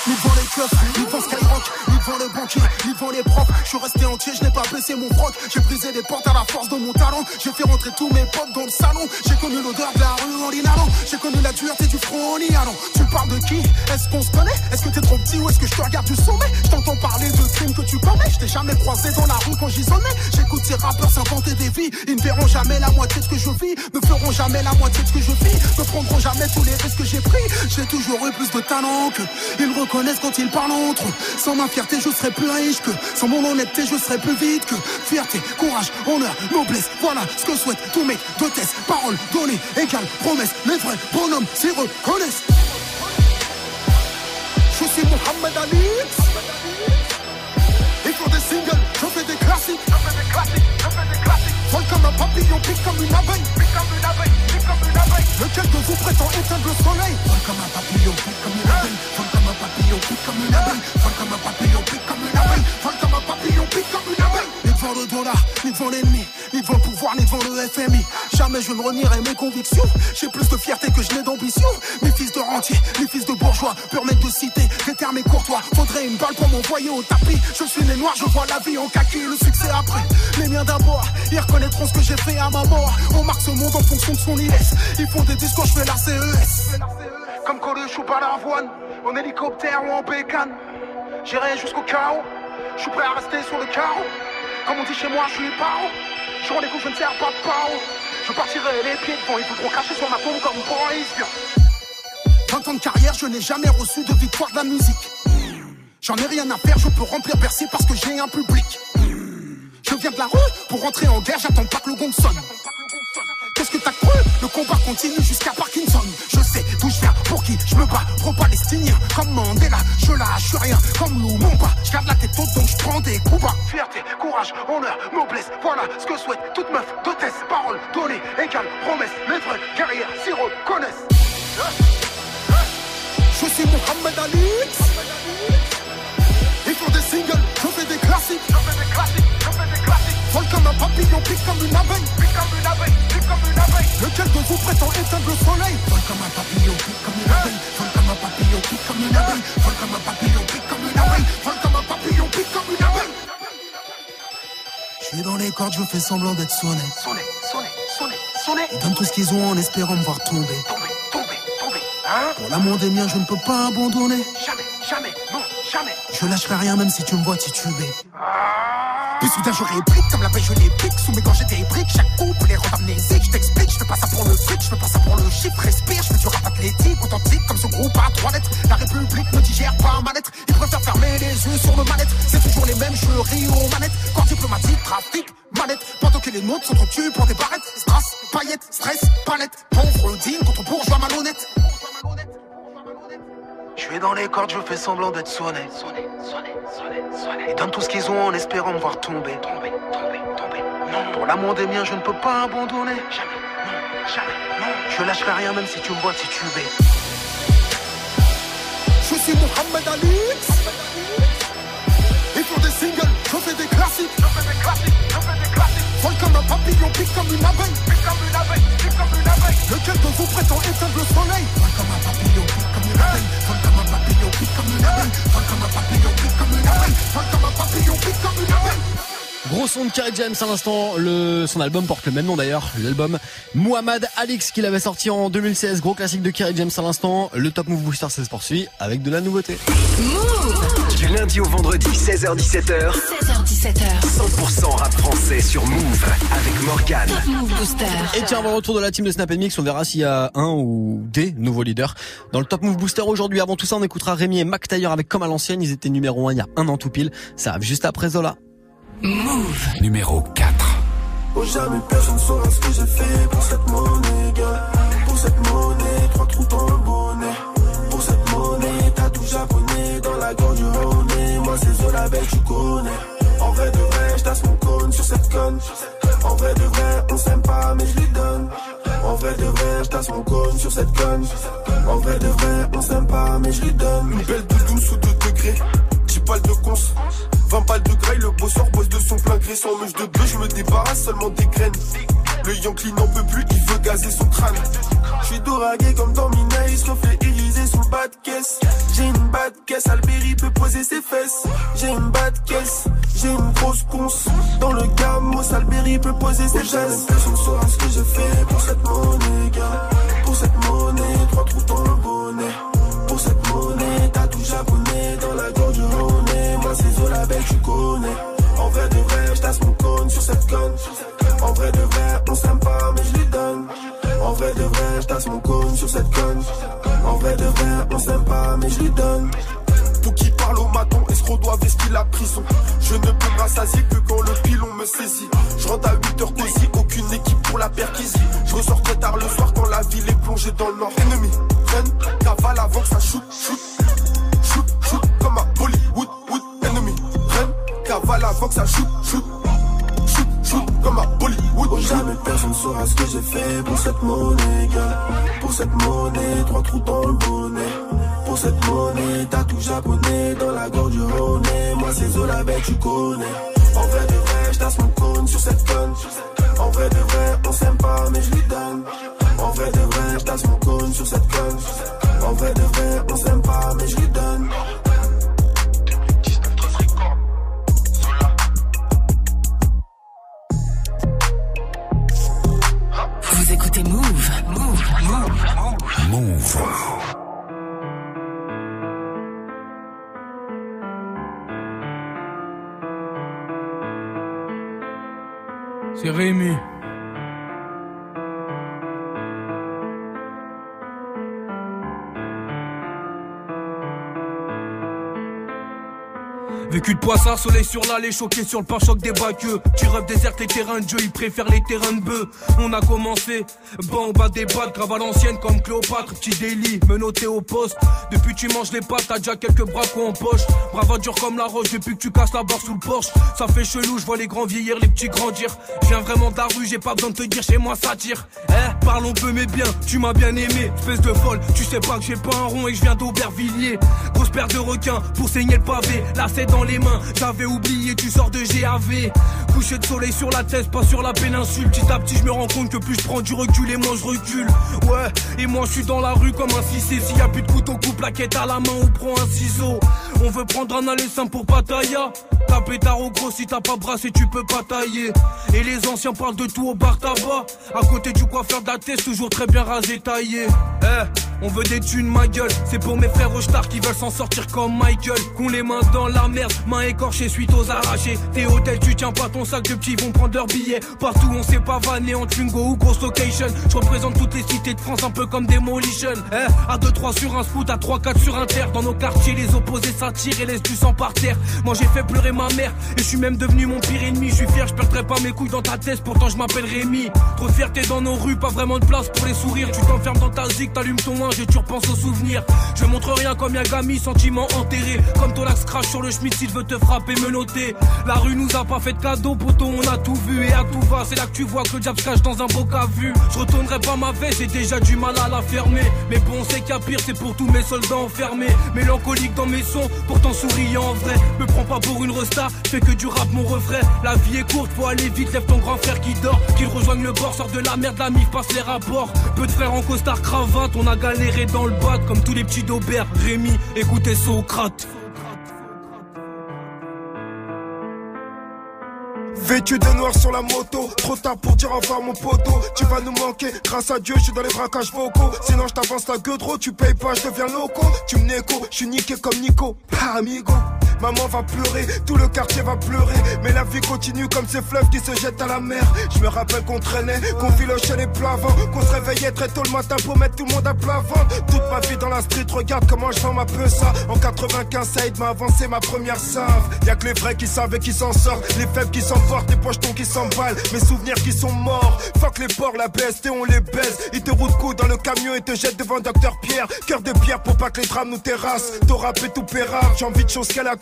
ils vont les keufs, ils vont Skyrock, ils vont les banquiers, ils vont les profs. Je suis resté entier, je n'ai pas baissé mon froc. J'ai brisé des portes à la force de mon talent. J'ai fait rentrer tous mes potes dans le salon. J'ai connu l'odeur de la rue en l'inhalant. J'ai connu la dureté du front en y allant. Tu parles de qui? Est-ce qu'on se connaît? Est-ce que t'es trop petit ou est-ce que je te regarde du sommet? Je t'entends parler de crimes que tu commets. Je t'ai jamais croisé dans la rue quand j'y sonnais. J'écoute ces rappeurs s'inventer des vies. Ils ne verront jamais la moitié de ce que je vis. Ne feront jamais la moitié de ce que je vis. Ne prendront jamais tous les risques que j'ai pris. J'ai toujours eu plus de talent que ils reconnaissent quand ils parlent entre eux. Sans ma fierté, je serais plus riche que. Sans mon honnêteté, je serais plus vite que. Fierté, courage, honneur, noblesse. Voilà ce que souhaitent tous mes d'hôtesse. Parole donnée, égale promesse. Les vrais bonhommes s'y reconnaissent. Je suis Mohamed Ali. Et pour des singles, je fais des classiques. Je fais des classiques, je fais des classiques. Vol comme un papillon, pique comme une abeille. Pique comme une abeille, pique comme une abeille. Lequel de vous prétend éteindre le soleil Vol comme un papillon, pique comme une abeille. Vol comme un papillon, pique comme une abeille. Vol comme un papillon, pique comme une abeille. Vol comme un papillon, pique comme une abeille. Devant le dollar, ni devant l'ennemi, ni devant le pouvoir, ni devant le FMI. Jamais je ne renierai mes convictions. J'ai plus de fierté que je n'ai d'ambition. Mes fils de rentiers, les fils de bourgeois, mec de cité, des termes courtois. Faudrait une balle pour m'envoyer au tapis. Je suis né noir, je vois la vie en kaki, le succès après. Les miens d'abord, ils reconnaîtront ce que j'ai fait à ma mort. On marque ce monde en fonction de son illesse. Ils font des discours, je fais la CES. Comme Coluche ou Balavoine, en hélicoptère ou en bécane. J'irai jusqu'au chaos, je suis prêt à rester sur le carreau. Comme on dit chez moi, je suis paro. Je rendez-vous, je ne sers pas de paro. Je partirai les pieds devant, ils voudront cracher sur ma peau comme Boris. 20 ans de carrière, je n'ai jamais reçu de victoire de la musique. J'en ai rien à faire, je peux remplir Bercy parce que j'ai un public. Je viens de la rue, pour rentrer en guerre, j'attends pas que le gong sonne. Qu'est-ce que t'as cru? Le combat continue jusqu'à Parkinson. Je sais d'où je viens, pour qui je me bats. Comme Mandela, je lâche rien. Comme Lumumba, je garde la tête haute donc je prends des coups bas. Fierté, courage, honneur, noblesse, voilà ce que souhaite toute meuf d'hôtesse. Parole donnée, égale promesse. Vrais guerrières s'y reconnaissent. Je suis Mohamed Ali. Ils font des singles, je fais des classiques. Je fais des classiques, je fais des classiques. Vol comme un papillon, pique comme une abeille. Pique comme une abeille, pique comme une abeille. Lequel de vous prétend éteindre le soleil? Vol comme un papillon, pique comme une abeille. Comme un papillon, pique comme une abeille. Vol comme un papillon, pique comme une abeille. Vol comme un papillon, pique comme une abeille. Je suis dans les cordes, je fais semblant d'être sonné. Sonné, sonné, sonné, sonné. Ils donnent tout ce qu'ils ont en espérant me voir tomber. Tomber, tomber, tomber. Hein? Pour l'amour des miens, je ne peux pas abandonner. Jamais, jamais, non, jamais. Je lâcherai rien même si tu me vois tituber. Puis soudain je réplique comme la paix je les pique Sous mes gorges j'ai des briques, chaque couple les rend amnésiques Je t'explique, pas ça pour le fric, je fais pas ça pour le chiffre Respire, je fais du rap athlétique, authentique comme ce groupe à trois lettres La République ne digère pas ma lettre Ils préfèrent fermer les yeux sur le manette C'est toujours les mêmes, je ris aux manettes Corps diplomatique, trafic, manette Pendant que les nôtres tués pour des barrettes Strass, paillettes, stress, palette Pauvre digne contre bourgeois malhonnête je suis dans les cordes, je fais semblant d'être sonné. Sonné, sonné, sonné, sonné. Ils donnent tout ce qu'ils ont en espérant me voir tomber. Tomber, tomber, tomber. Pour l'amour des miens, je ne peux pas abandonner. Jamais. Je lâcherai rien même si tu me vois tituber. Je suis Mohamed Ali. Ils font des singles, je fais des classiques. Je fais des classiques, je fais des classiques. Vol comme un papillon, pique comme une abeille. Pique comme une abeille, pique comme une abeille. Lequel de vous prétend éteindre le soleil Vol comme un papillon, pique comme une abeille. Vol comme un papillon, pique comme une abeille. Vol comme un papillon, pique comme une abeille. Vol comme un papillon, pique comme une abeille. Gros son de Kerry James à l'instant, le, son album porte le même nom d'ailleurs, l'album Muhammad Alix qu'il avait sorti en 2016, gros classique de Kerry James à l'instant, le Top Move Booster ça se poursuit avec de la nouveauté. Du lundi au vendredi, 16h17h. 16h17h. 100% rap français sur Move avec Morgan. Top Move Booster. Et tiens, avant le retour de la team de Snap Mix, on verra s'il y a un ou des nouveaux leaders dans le Top Move Booster aujourd'hui. Avant tout ça, on écoutera Rémi et Mac Taylor avec Comme à l'ancienne, ils étaient numéro 1 il y a un an tout pile. Ça arrive juste après Zola. Move. Numéro 4. Oh jamais personne saura ce que j'ai fait pour cette monnaie, gars. Pour cette monnaie, trois trous dans le bonnet. Pour cette monnaie, t'as tout japonais dans la gorge du Rhône. Moi c'est Zola belle, tu connais. En vrai de vrai, j'tasse mon cône sur cette conne. En vrai de vrai, on s'aime pas, mais je lui donne. En vrai de vrai, j'tasse mon cône sur cette conne. En vrai de vrai, on s'aime pas, mais je lui donne. Une belle de 12 ou 2 degrés. 10 balles de cons. 20 balles de graille, le bosseur bosse de son plein gré sans mèche de bleu, je me débarrasse seulement des graines. Le Yankee n'en peut plus, il veut gazer son crâne. Je suis doragué comme dans Minaïs, reflet irisé sous le bas de caisse. J'ai une bas de caisse, Alberi peut poser ses fesses. J'ai une bas de caisse, j'ai une grosse conce. Dans le gamos, Alberi peut poser ses fesses. Personne saura ce que j'ai fait pour cette monnaie, gars. Pour cette monnaie, trois trous dans le bonnet. Pour cette belle, tu connais. En vrai de vrai, j'tasse mon cône sur cette conne. En vrai de vrai, on s'aime pas, mais je lui donne. En vrai de vrai, j'tasse mon cône sur cette conne. En vrai de vrai, on s'aime pas, mais je lui donne. Pour qui parle au maton, escroc doit vestir la prison. Je ne peux me rassasier que quand le pilon me saisit. Je rentre à 8h cosy, aucune équipe pour la perquisie. Je ressors très tard le soir quand la ville est plongée dans le nord. Ennemi, run, cavale avant que ça. Shoot, shoot, cavale avant que ça shoot, shoot. Shoot, shoot, comme à Bollywood. Oh, jamais personne saura ce que j'ai fait pour cette monnaie, gars. Pour cette monnaie, trois trous dans le bonnet. Pour cette monnaie, t'as tout japonais dans la gorge du Rhône. Moi c'est Zola belle, tu connais. En vrai de vrai, j'tasse mon cône sur cette conne. En vrai de vrai, on s'aime pas, mais je lui donne. En vrai de vrai, je passe mon cône sur cette conne. En vrai de vrai, on s'aime pas, mais je lui donne. C'est Vécu de poissard, soleil sur l'allée, choqué sur le pare-choc des baqueux. Tu rêves déserte les terrains de jeu, ils préfèrent les terrains de bœufs. On a commencé, bon, bas des battes, grave à l'ancienne comme Cléopâtre, petit délit, menotté au poste. Depuis tu manges les pâtes, t'as déjà quelques bracos en poche. Brava dur comme la roche, depuis que tu casses la barre sous le porche. Ça fait chelou, je vois les grands vieillir, les petits grandir. Je viens vraiment de la rue, j'ai pas besoin de te dire, chez moi ça tire. Eh, parlons peu mais bien, tu m'as bien aimé, espèce de folle. Tu sais pas que j'ai pas un rond et je viens d'Aubervilliers. Grosse paire de requins pour saigner le pavé, là c'est dans J'avais oublié, tu sors de GAV. Coucher de soleil sur la tête, pas sur la péninsule. Petit à petit, je me rends compte que plus je prends du recul et moins je recule. Ouais, et moi je suis dans la rue comme un 6 S'il y a plus de couteau, coupe la quête à la main ou prends un ciseau. On veut prendre un aller simple pour Pataya. Ta pétard au gros, si t'as pas brassé, tu peux pas tailler. Et les anciens parlent de tout au bar tabac. À côté du coiffeur de toujours très bien rasé, taillé. Eh, on veut des thunes, ma gueule. C'est pour mes frères au star qui veulent s'en sortir comme Michael. Qu'on les mains dans la merde, mains écorchées suite aux arrachés. T'es hôtel, tu tiens pas ton sac de petits vont prendre leurs billets. Partout, on sait pas vanner en Twingo ou grosse location. Je représente toutes les cités de France un peu comme Demolition. Eh, à 2-3 sur un scoot, à 3-4 sur un terre. Dans nos quartiers, les opposés s'attirent et laissent du sang par terre. Moi j'ai fait pleurer ma mère et je suis même devenu mon pire ennemi. Je suis fier, je perdrai pas mes couilles dans ta tête, pourtant je m'appelle Rémi. Trop de fierté dans nos rues, pas vraiment de place pour les sourires. Tu t'enfermes dans ta zig, t'allumes ton linge et tu aux souvenirs. Je montre rien comme Yagami, sentiment enterré. Comme Tolax crash sur le schmitt s'il veut te frapper, me noter. La rue nous a pas fait de cadeau, poteau, on a tout vu et à tout va. C'est là que tu vois que le diable se cache dans un beau à vue. Je retournerai pas ma veste, j'ai déjà du mal à la fermer. Mais bon, c'est a pire, c'est pour tous mes soldats enfermés. Mélancolique dans mes sons, pourtant souriant en vrai. Me prends pas pour une resta, fais que du rap mon refrain. La vie est courte, faut aller vite, lève ton grand frère qui dort. Qu'il rejoigne le bord, sort de la merde, la mif passe les rapports. Peu de frères en costard cravate, on a galéré dans le bat comme tous les petits d'Aubert. Rémi, écoutez Socrate. Vêtu de noir sur la moto, trop tard pour dire au revoir mon poteau. Tu vas nous manquer, grâce à Dieu, je suis dans les braquages vocaux. Sinon, je t'avance la gueule trop, tu payes pas, je deviens loco. Tu me négo, je suis niqué comme Nico, pas amigo. Maman va pleurer, tout le quartier va pleurer. Mais la vie continue comme ces fleuves qui se jettent à la mer. Je me rappelle qu'on traînait, qu'on filochait les plavants, qu'on se réveillait très tôt le matin pour mettre tout le monde à plat ventre. Toute ma vie dans la street, regarde comment je vends ma peu ça. En 95, Saïd m'a avancé ma première save. Y'a que les vrais qui savent et qui s'en sortent, les faibles qui s'emportent, les pochetons qui s'emballent, mes souvenirs qui sont morts. Fuck les porcs, la BST, on les baise. Ils te roulent coup dans le camion et te jettent devant Docteur Pierre. Cœur de pierre pour pas que les drames nous terrassent. T'auras tout pérable, j'ai envie de choses qu'elle a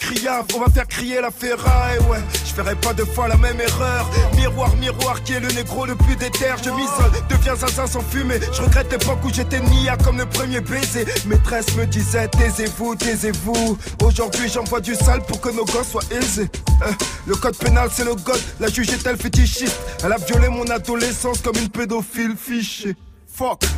On va faire crier la ferraille, ouais. Je ferai pas deux fois la même erreur. Miroir, miroir, qui est le négro le plus déter. Je m'isole, deviens zinzin sans fumer. Je regrette l'époque où j'étais nia comme le premier baiser. Maîtresse me disait, taisez-vous, taisez-vous. Aujourd'hui, j'envoie du sale pour que nos gosses soient aisés. Euh, le code pénal, c'est le god. La juge est-elle fétichiste Elle a violé mon adolescence comme une pédophile fichée.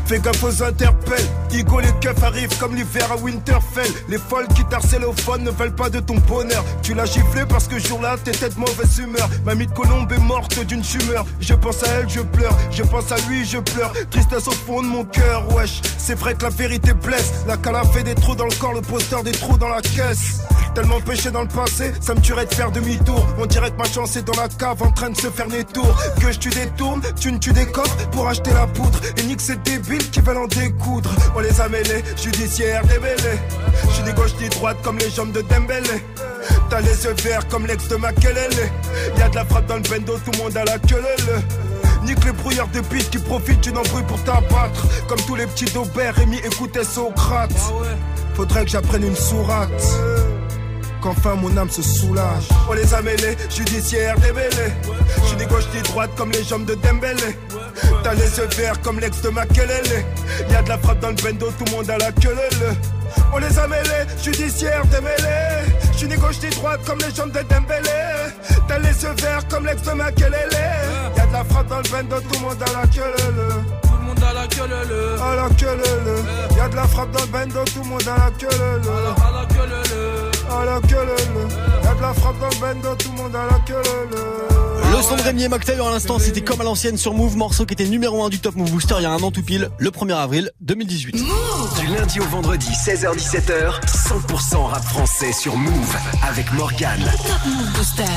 Fais gaffe aux interpelles. Igo, les keufs arrivent comme l'hiver à Winterfell. Les folles qui t'harcélophones ne veulent pas de ton bonheur. Tu l'as giflé parce que jour-là, t'étais de mauvaise humeur. Mamie de Colombe est morte d'une tumeur. Je pense à elle, je pleure. Je pense à lui, je pleure. Tristesse au fond de mon cœur, wesh. C'est vrai que la vérité blesse. La cala fait des trous dans le corps, le poster des trous dans la caisse. Tellement péché dans le passé, ça me tuerait de faire demi-tour. On dirait que ma chance est dans la cave en train de se faire des tours. Que je tu détourne, tu ne tu des coffres pour acheter la poudre. Et nique ces débiles qui veulent en découdre. On les a mêlés, judiciaire démêlés. Je suis ni gauche ni droite comme les jambes de Dembélé. T'as les yeux verts comme l'ex de Makelele. Y'a de la frappe dans le bendo, tout le monde a la queue Nique les brouillards de piste qui profitent d'une embrouille pour t'abattre. Comme tous les petits d'Aubert, Rémi écoutait Socrate. Faudrait que j'apprenne une sourate qu'enfin mon âme se soulage. On les a mêlés, judiciaire démêlés. Je suis ni gauche ni droite comme les jambes de Dembélé. T'as les yeux verts comme l'ex de Makelele. Y'a de la frappe dans le bendo, tout le monde a la queue On les a mêlés, judiciaire démêlés. Je suis ni gauche ni droite comme les jambes de Dembélé. T'as les yeux verts comme l'ex de Makelele. Y'a de la frappe dans le bendo, tout le monde à la queue le Tout le monde à la queue le le. À la queue le Y'a de la frappe dans le bendo, tout le monde à la queue le À la queue le le. La queue la frappe dans le tout le monde à la queue Le son de Rémi et McTaylor à l'instant, c'était comme à l'ancienne sur Move, morceau qui était numéro 1 du Top Move Booster il y a un an tout pile, le 1er avril 2018. Du lundi au vendredi, 16h-17h, 100% rap français sur Move avec Morgane.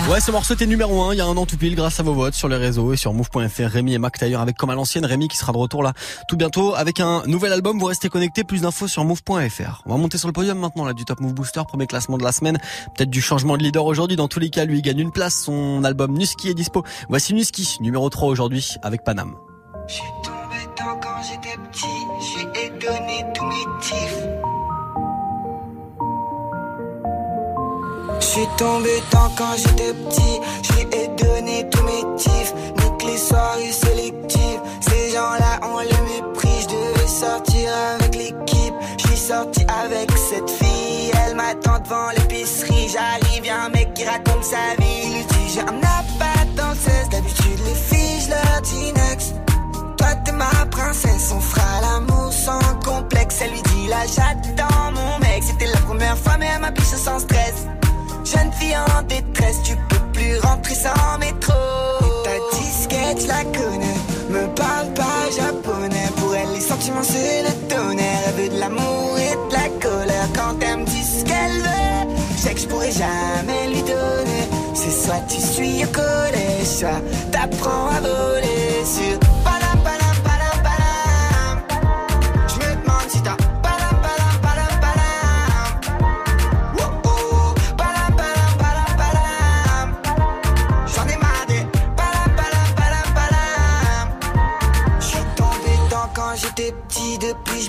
Ouais, ce morceau était numéro 1 il y a un an tout pile grâce à vos votes sur les réseaux et sur move.fr. Rémi et Mac d'ailleurs avec comme à l'ancienne Rémi qui sera de retour là tout bientôt avec un nouvel album. Vous restez connectés, plus d'infos sur move.fr. On va monter sur le podium maintenant là du Top Move Booster, premier classement de la semaine. Peut-être du changement de leader aujourd'hui. Dans tous les cas, lui il gagne une place. Son album Nuski est dispo. Voici Nuski, numéro 3 aujourd'hui avec Panam. J'suis tombé tant quand j'étais petit, J'suis tombé tant quand j'étais petit, j'lui ai donné tous mes tifs. Nique les soirées sélectives, ces gens-là on les méprise. J'devais sortir avec l'équipe, j'suis sorti avec cette fille. Elle m'attend devant l'épicerie, j'arrive, y'a un mec qui raconte sa vie. Il dit j'ai appart dans le 16, d'habitude les filles j'leur dis next. Toi t'es ma princesse, on fera l'amour sans complexe. Elle lui dit là j'attends mon mec. C'était la première fois mais elle m'a biche sans stress. Jeune fille en détresse, tu peux plus rentrer sans métro. Et ta disquette, je la connais. Me parle pas japonais. Pour elle, les sentiments c'est le tonnerre. Elle veut de l'amour et de la colère. Quand elle me dit ce qu'elle veut, je sais que je pourrais jamais lui donner. C'est soit tu suis au collège, soit t'apprends à voler sur.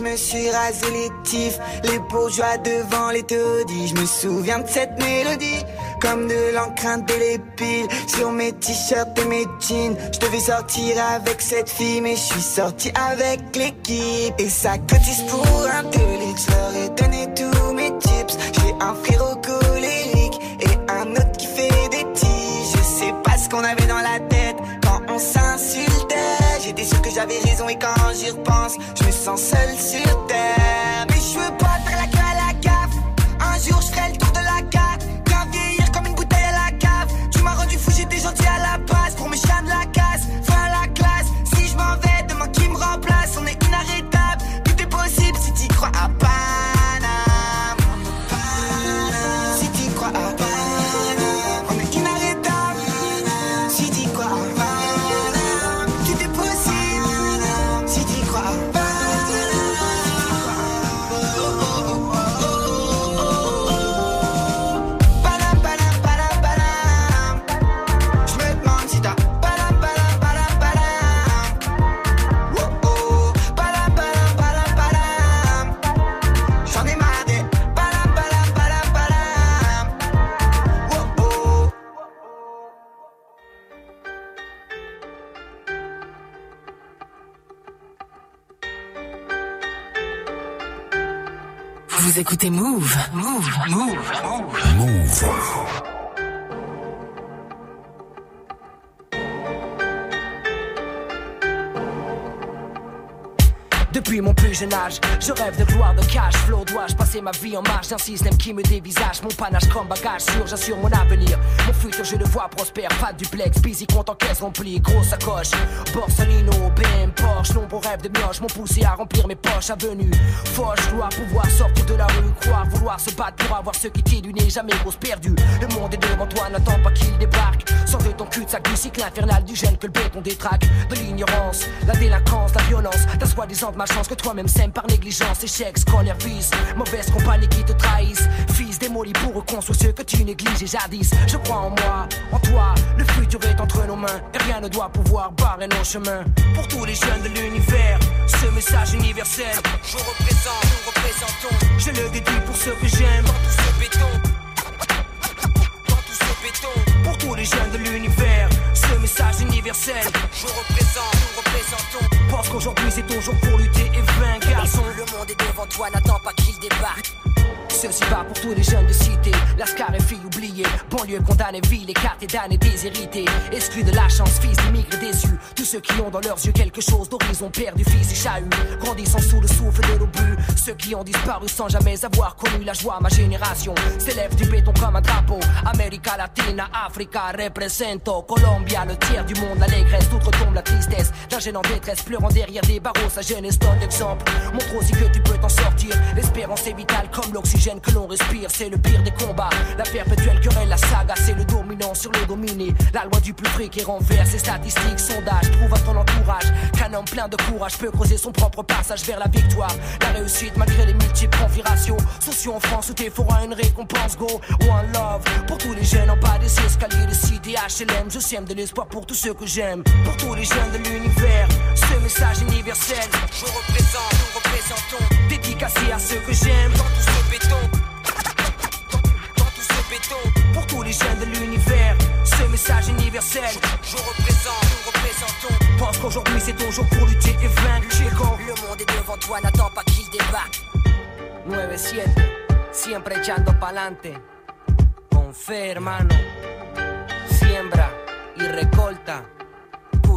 Je me suis rasé les tifs. Les bourgeois devant les taudis, je me souviens de cette mélodie. Comme de l'encre indélébile sur mes t-shirts et mes jeans. Je devais sortir avec cette fille, mais je suis sorti avec l'équipe. Et ça cotise pour un délit, je leur ai donné tous mes tips. J'ai un frérot colérique et un autre qui fait des tiges. Je sais pas ce qu'on avait dans la tête quand on s'insultait. J'étais sûr que j'avais raison et quand j'y repense, je me sens seul sur terre. Mais je veux pas faire la queue à la gaffe. Un jour je ferai le tour de la carte. Écoutez Move. Move. Move. Move. Depuis mon plus jeune âge, je rêve de gloire, de cash, flow. Dois-je passer ma vie en marge d'un système qui me dévisage Mon panache comme bagage sûr, j'assure mon avenir. Mon futur, je le vois prospère. Pas de duplex, busy, compte en caisse remplie, grosse sacoche. Borsalino, Nombreux rêves de mioche m'ont poussé à remplir mes poches. Avenue, Foch, dois pouvoir sortir de la rue, croire, vouloir se battre pour avoir ce qui t'est du nez, jamais grosse perdue. Le monde est devant toi, n'attends pas qu'il débarque. Sors de ton cul de sac du cycle infernal du gène que le béton détraque. De l'ignorance, la délinquance, la violence. Ta soi-disant de chance que toi-même sème par négligence, échec, scolaire, vice, mauvaise compagnie qui te trahissent. Fils démoli pour reconstruire ceux que tu négliges et jadis. Je crois en moi, en toi, le futur est entre nos mains et rien ne doit pouvoir barrer nos chemins. Pour tous les jeunes de l'univers, ce message universel, je représente, nous représentons. Je le dédie pour ceux que j'aime, dans tout ce béton. Dans tout ce béton. Pour tous les jeunes de l'univers, ce message universel, je représente, nous représentons. Pense qu'aujourd'hui c'est ton jour pour lutter et vaincre, garçon. Le monde est devant toi, n'attends pas qu'il débarque. Ceci va pour tous les jeunes de cité, lascar et filles oubliées, banlieue condamnée, ville écartée d'ânes et déshérités, exclus de la chance, fils d'immigrés déçus, tous ceux qui ont dans leurs yeux quelque chose d'horizon, perdu, fils et chahut, grandissant sous le souffle de l'obus, ceux qui ont disparu sans jamais avoir connu la joie, ma génération. S'élève du béton comme un drapeau, América Latina, Africa, represento, Colombia, le tiers du monde, l'allégresse, tout retombe la tristesse, d'un en détresse, pleurant derrière des barreaux, sa jeunesse donne l'exemple, montre aussi que tu peux t'en sortir, l'espérance est vitale comme l'oxygène que l'on respire, c'est le pire des combats. La perpétuelle querelle, la saga, c'est le dominant sur le dominé. La loi du plus fric et renverse statistiques, sondages. Prouve à ton entourage qu'un homme plein de courage peut creuser son propre passage vers la victoire. La réussite malgré les multiples configurations. Sociaux en France où t'es à une récompense, go. One love pour tous les jeunes en bas des escaliers de cité HLM. Je sème de l'espoir pour tous ceux que j'aime. Pour tous les jeunes de l'univers, ce message universel. Je représente, nous représentons. Dédicacé à ceux que j'aime dans tout ce béton. Dans tout ce béton. Pour tous les jeunes de l'univers, ce message universel. Je représente, nous représentons. Pense qu'aujourd'hui c'est ton jour pour lutter et vaincre. Chico. Le monde est devant toi, n'attends pas qu'il débarque. 9-7, siempre echando pa'lante. Con fe, hermano. Siembra y recolta.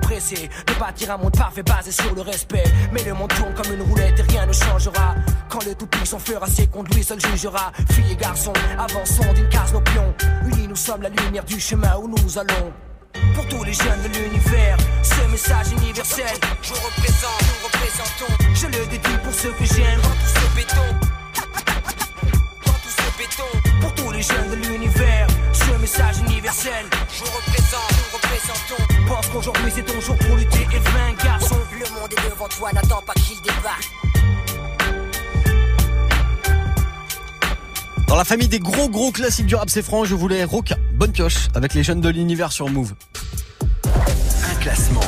pressé de bâtir un monde parfait basé sur le respect. Mais le monde tourne comme une roulette et rien ne changera. Quand le tout-puissant fera ses lui seul jugera. Filles et garçons, avançons d'une case nos pions. Unis, nous sommes la lumière du chemin où nous allons. Pour tous les jeunes de l'univers, ce message universel, je représente, nous représentons. Je le dédie pour ceux que j'aime dans tout ce béton. Dans tout ce béton. Pour tous les jeunes de l'univers, ce message universel, je représente, nous représentons. Pense qu'aujourd'hui c'est ton jour pour lutter et vaincre, garçon. Le monde est devant toi, n'attends pas qu'il débarque. Dans la famille des gros gros classiques du rap, c'est franc, je voulais Roca. Bonne pioche avec les jeunes de l'univers sur Move. Un classement,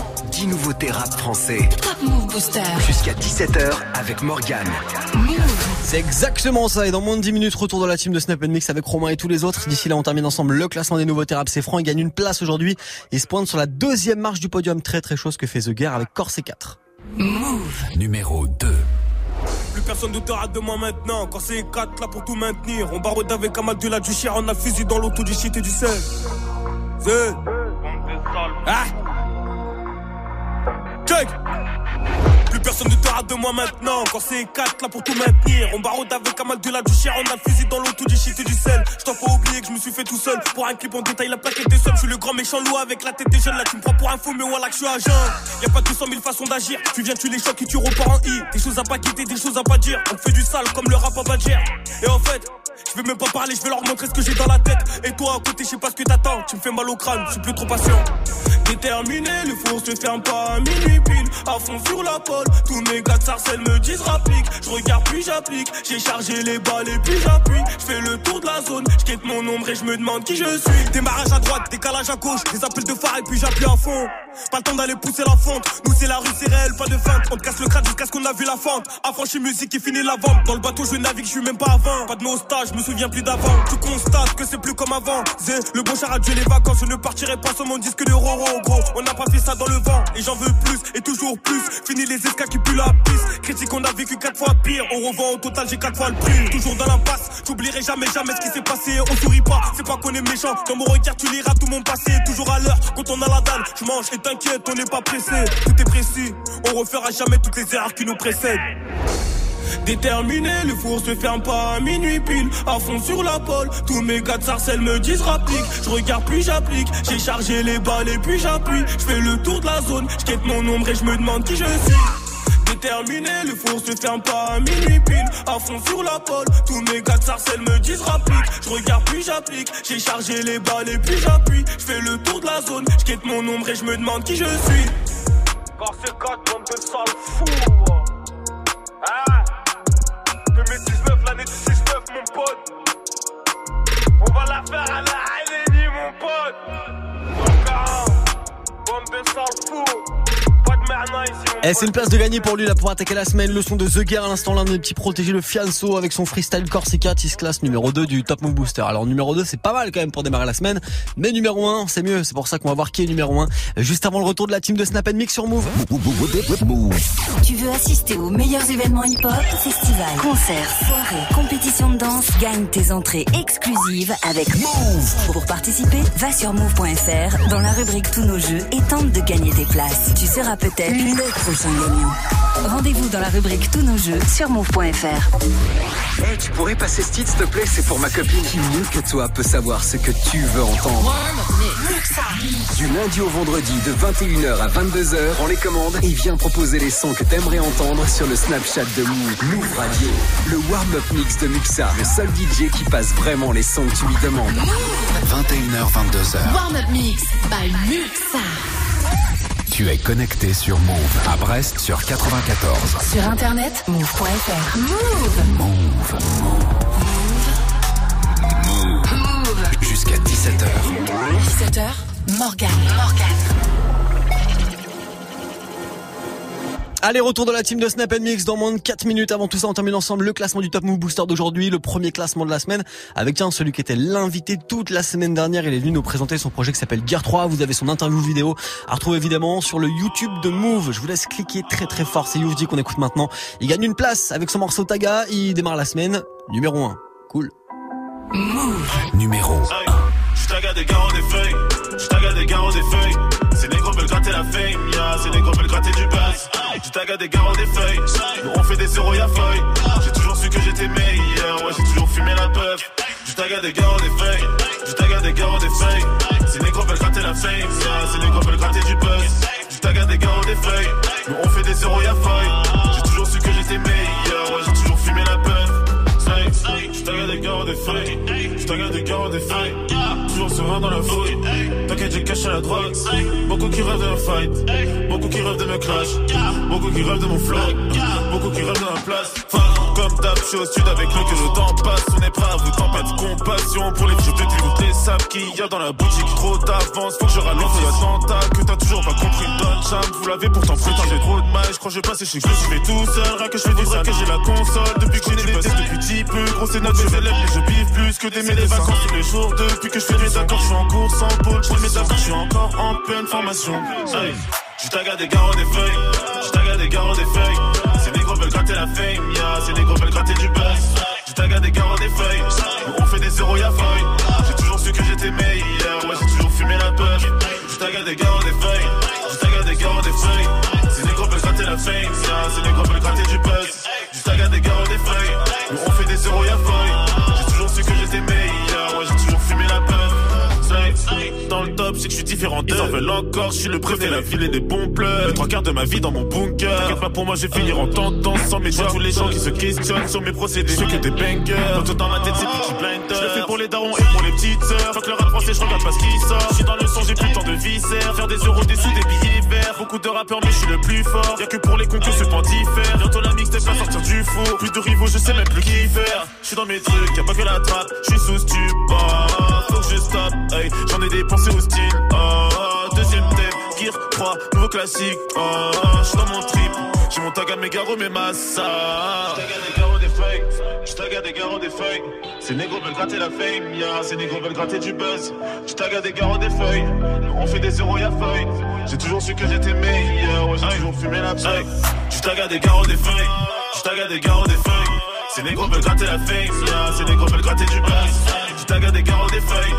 10 nouveautés rap français. Top Move Booster. Jusqu'à 17h avec Morgane. C'est exactement ça. Et dans moins de 10 minutes, retour dans la team de Snap Mix avec Romain et tous les autres. D'ici là, on termine ensemble le classement des nouveautés rap. C'est franc. Il gagne une place aujourd'hui. Il se pointe sur la deuxième marche du podium. Très très chose que fait The Guerre avec Corset 4. Move. Numéro 2. Plus personne ne te rate de moi maintenant. Quand c'est 4 là pour tout maintenir. On barre avec Amal de la du chien. On a fusil dans l'auto du shit et du sel. Ah! Plus personne ne te rate de moi maintenant. Quand c'est 4 là pour tout maintenir. On barre avec Amal de la du chien. On a le fusil dans l'auto du shit et du sel. Je t'en oublier que je me suis fait tout seul. Pour un clip, on détaille la plaquette des sommes. Je suis le grand méchant loup avec la tête des jeunes. Là, tu me prends pour un fou, mais voilà que je suis agent. Y a pas 200 000 façons d'agir. Tu viens, tu les chocs et tu repars en I. Des choses à pas quitter, des choses à pas dire. On fait du sale comme le rap à Badger. Et en fait, je vais même pas parler, je vais leur montrer ce que j'ai dans la tête. Et toi, à côté, je sais pas ce que t'attends. Tu me fais mal au crâne, je suis plus trop patient. Déterminé, le four se ferme pas à minuit pile. À fond sur la pole, tous mes gars de sarcelles me disent rapplique. Je regarde puis j'applique, j'ai chargé les balles et puis j'appuie. Je fais le tour de la zone, je mon ombre et je me demande qui je suis. Démarrage à droite, décalage à gauche, des appels de phare et puis j'appuie à fond. Pas le temps d'aller pousser la fente, nous c'est la rue, c'est réel, pas de feinte. On te casse le crâne jusqu'à ce qu'on a vu la fente. Affranchi musique et fini la vente. Dans le bateau, je navigue, je suis même pas avant. Pas de nostalgie, je me souviens plus d'avant. Tu constates que c'est plus comme avant. Zé, le bon char a les vacances, je ne partirai pas sur mon disque de Roro. On n'a pas fait ça dans le vent, et j'en veux plus, et toujours plus. Fini les escas qui puent la piste. Critique, on a vécu quatre fois pire. On revend au total, j'ai quatre fois le prix. Toujours dans l'impasse, j'oublierai jamais, jamais ce qui s'est passé. On sourit pas, c'est pas qu'on est méchant. Dans mon regard, tu liras tout mon passé. Toujours à l'heure, quand on a la dalle, je mange et t'inquiète, on n'est pas pressé. Tout est précis, on refera jamais toutes les erreurs qui nous précèdent. Déterminé, le four se ferme pas à minuit pile. À fond sur la pole, tous mes gars sarcelles me disent rapplique. Je regarde puis j'applique, j'ai chargé les balles et puis j'appuie. Je fais le tour de la zone, je mon ombre et je me demande qui je suis. Déterminé, le four se ferme pas à minuit pile. À fond sur la pole, tous mes gars sarcelles me disent rapplique. Je regarde puis j'applique, j'ai chargé les balles et puis j'appuie. Je fais le tour de la zone, je mon ombre et je me demande qui je suis. Car c'est 4 bande de sales fous. dans l'affaire à la Haléni, mon pote. Encore bombe sans fou. Eh, c'est une place de gagner pour lui là pour attaquer la semaine. Le son de The Gear à l'instant l'un des petits protégés le Fianso avec son freestyle Corsica se classe numéro 2 du Top Move Booster. Alors numéro 2 c'est pas mal quand même pour démarrer la semaine, mais numéro 1 c'est mieux. C'est pour ça qu'on va voir qui est numéro 1 juste avant le retour de la team de Snap Mix sur Move. Tu veux assister aux meilleurs événements hip-hop, festivals, concerts, soirées, compétitions de danse, gagne tes entrées exclusives avec Move. Pour participer, va sur move.fr dans la rubrique tous nos jeux et tente de gagner tes places. Tu seras peut-être le prochain gagnant. Rendez-vous dans la rubrique tous nos jeux sur move.fr. Eh, tu pourrais passer ce titre, s'il te plaît, c'est pour ma copine. Qui mieux que toi peut savoir ce que tu veux entendre? Du lundi au vendredi, de 21h à 22h, on les commandes et viens proposer les sons que t'aimerais entendre sur le Snapchat de Move. Move Radio, le warm-up mix de Muxa, le seul DJ qui passe vraiment les sons que tu lui demandes. 21h, 22h. Warm-up mix by Muxa. Tu es connecté sur Move à Brest sur 94. Sur internet, move.fr. Move. Move. Move. Jusqu'à 17h. 17h, Morgan. Morgan. Allez, retour de la team de Snap Mix dans moins de 4 minutes. Avant tout ça, on termine ensemble le classement du Top Move Booster d'aujourd'hui, le premier classement de la semaine, avec tiens, celui qui était l'invité toute la semaine dernière. Il est venu nous présenter son projet qui s'appelle Gear 3. Vous avez son interview vidéo à retrouver évidemment sur le YouTube de Move. Je vous laisse cliquer très très fort. C'est Youvdi qu'on écoute maintenant. Il gagne une place avec son morceau Taga. Il démarre la semaine numéro 1. Cool. Move. Numéro 1. Je taga des garros des feuilles, je taga des garros des feuilles. Ces négros veulent gratter la fame, ya, ces négros veulent gratter du buzz. Je taga des garros des feuilles, on fait des zéros y'a feuille. J'ai toujours su que j'étais meilleur, ouais j'ai toujours fumé la puff. Je taga des garros des feuilles, je taga des garros des feuilles. Ces négros veulent gratter la fame, ya, ces négros veulent gratter du buzz. Je taga des garros des feuilles, on fait des zéros y'a feuille. J'ai toujours su que j'étais meilleur, ouais j'ai toujours fumé la puff. Je taga des garros des feuilles, je taga des garros des feuilles. Toujours serein dans la fouille. T'inquiète, j'ai caché la drogue. Beaucoup qui rêvent de me fight. Beaucoup qui rêvent de me crash. Beaucoup qui rêvent de mon flow. Beaucoup qui rêvent de ma place. Comme d'hab, je suis au sud avec le que le temps passe. On est prêt à vous pas de compassion pour les vieux pétés. Toutes les sables qu'il y a dans la boutique. Trop d'avance, faut que je ralente l'attentat. Que t'as toujours pas compris. Don Cham, vous l'avez pourtant pris. J'ai trop de mal, je crois que je vais chez que je fais tout seul. Rien que je fais du que j'ai la console. Depuis que j'ai des depuis petit peu. Gros, c'est notre élèves, mais je biffe plus que des des vacances tous les jours. Depuis que je fais mes accords, je suis en course en pôle. Je mes accords, je suis encore en pleine formation. Taga des garros des feuilles, je taga des garros des feuilles. Gratter la fame, ya, ces négros veulent gratter du buzz. Je taga des garros des feuilles, on fait des zéros y'a feuille. J'ai toujours su que j'étais meilleur, ouais j'ai toujours fumé la peur. Je taga des garros des feuilles, je taga des garros des feuilles. Ces négros veulent gratter la fame, ya, ces négros veulent gratter du buzz. Je taga des garros des feuilles, on fait des zéros y'a feuille. Dans le top, c'est que je suis différent. Ils en veulent encore, je suis le préfet, la ville et des bons pleurs. Les trois quarts de ma vie dans mon bunker. T'inquiète pas pour moi, je vais finir en tentant sans médias. Tous les gens qui se questionnent sur mes procédés, ceux que des bangers. Tout dans ma tête, c'est petit blinder. Je le fais pour les darons et pour les petites sœurs. Faut que le rap français, je regarde pas ce qui sort. Je suis dans le son, j'ai plus temps de viscères. Faire des euros, des sous, des billets verts. Beaucoup de rappeurs, mais je suis le plus fort. Y'a que pour les concours, temps diffère. Bientôt la mix, pas sortir du four. Plus de rivaux, je sais même plus qui faire. Je suis dans mes trucs, y'a pas que la trappe. Je suis sous stupor. Je hey. J'en ai dépensé au style. Oh, deuxième thème, Gear 3, nouveau classique. Oh, je suis dans mon trip. J'ai mon tag à mes garros, mes massas. J'taga des garros des feuilles. J'taga des garros des feuilles. Ces négros veulent gratter la fame, ya. Ces négros veulent gratter du buzz. J'taga des garros des feuilles. On fait des zéros, y'a feuille. J'ai toujours su que j'étais meilleur. Ouais, j'ai toujours fumé la paille. J'taga des garros des feuilles. J'taga des garros des feuilles. Ces négros veulent gratter la fame, ya. Ces négros veulent gratter du buzz. J'taga des garros des feuilles.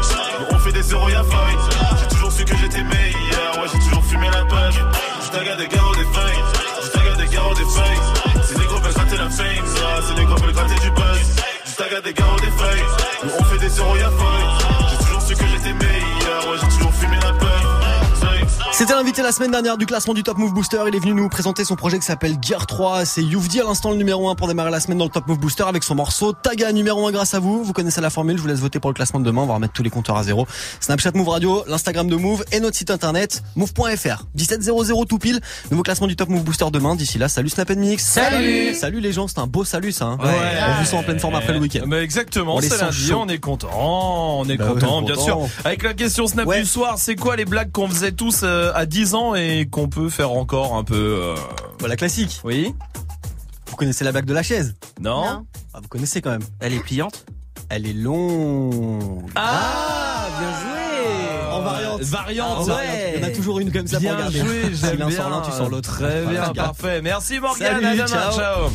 On fait des zéros, y'a feuille. J'ai toujours su que j'étais meilleur. Ouais, j'ai toujours fumé la page. J'taga des garros des feuilles. J'taga des garros des feuilles. Ces négros veulent gratter la fame, ya. Ces négros veulent gratter du buzz. J'taga des garros des feuilles. On fait des zéros, y'a feuille. J'ai toujours su que j'étais meilleur. Ouais, C'était l'invité la semaine dernière du classement du Top Move Booster. Il est venu nous présenter son projet qui s'appelle Gear 3. C'est Youvdi à l'instant le numéro 1 pour démarrer la semaine dans le Top Move Booster avec son morceau Taga numéro 1 grâce à vous. Vous connaissez la formule. Je vous laisse voter pour le classement de demain. On va remettre tous les compteurs à zéro. Snapchat Move Radio, l'Instagram de Move et notre site internet move.fr. 1700 tout pile. Nouveau classement du Top Move Booster demain. D'ici là, salut Snap Mix. Salut. Salut les gens. C'est un beau salut ça. Hein. Ouais. On vous sent en pleine forme après le week-end. Mais exactement, c'est lundi, on est content, on est Bah content, bien content. sûr. Avec la question Snap du soir, c'est quoi les blagues qu'on faisait tous euh, à 10 ans et qu'on peut faire encore un peu euh, Voilà, classique. Oui. Vous connaissez la blague de la chaise? Non. Non. Ah, vous connaissez quand même. Elle est pliante? Elle est longue. Ah, bien joué En variante. Variante, Ah ouais. Il y en a toujours une comme ça Bien pour regarder. joué, j'aime l'un bien. sort l'un, tu sors l'autre. Très bien, parfait. Merci Morgane, Salut, à demain, ciao. ciao.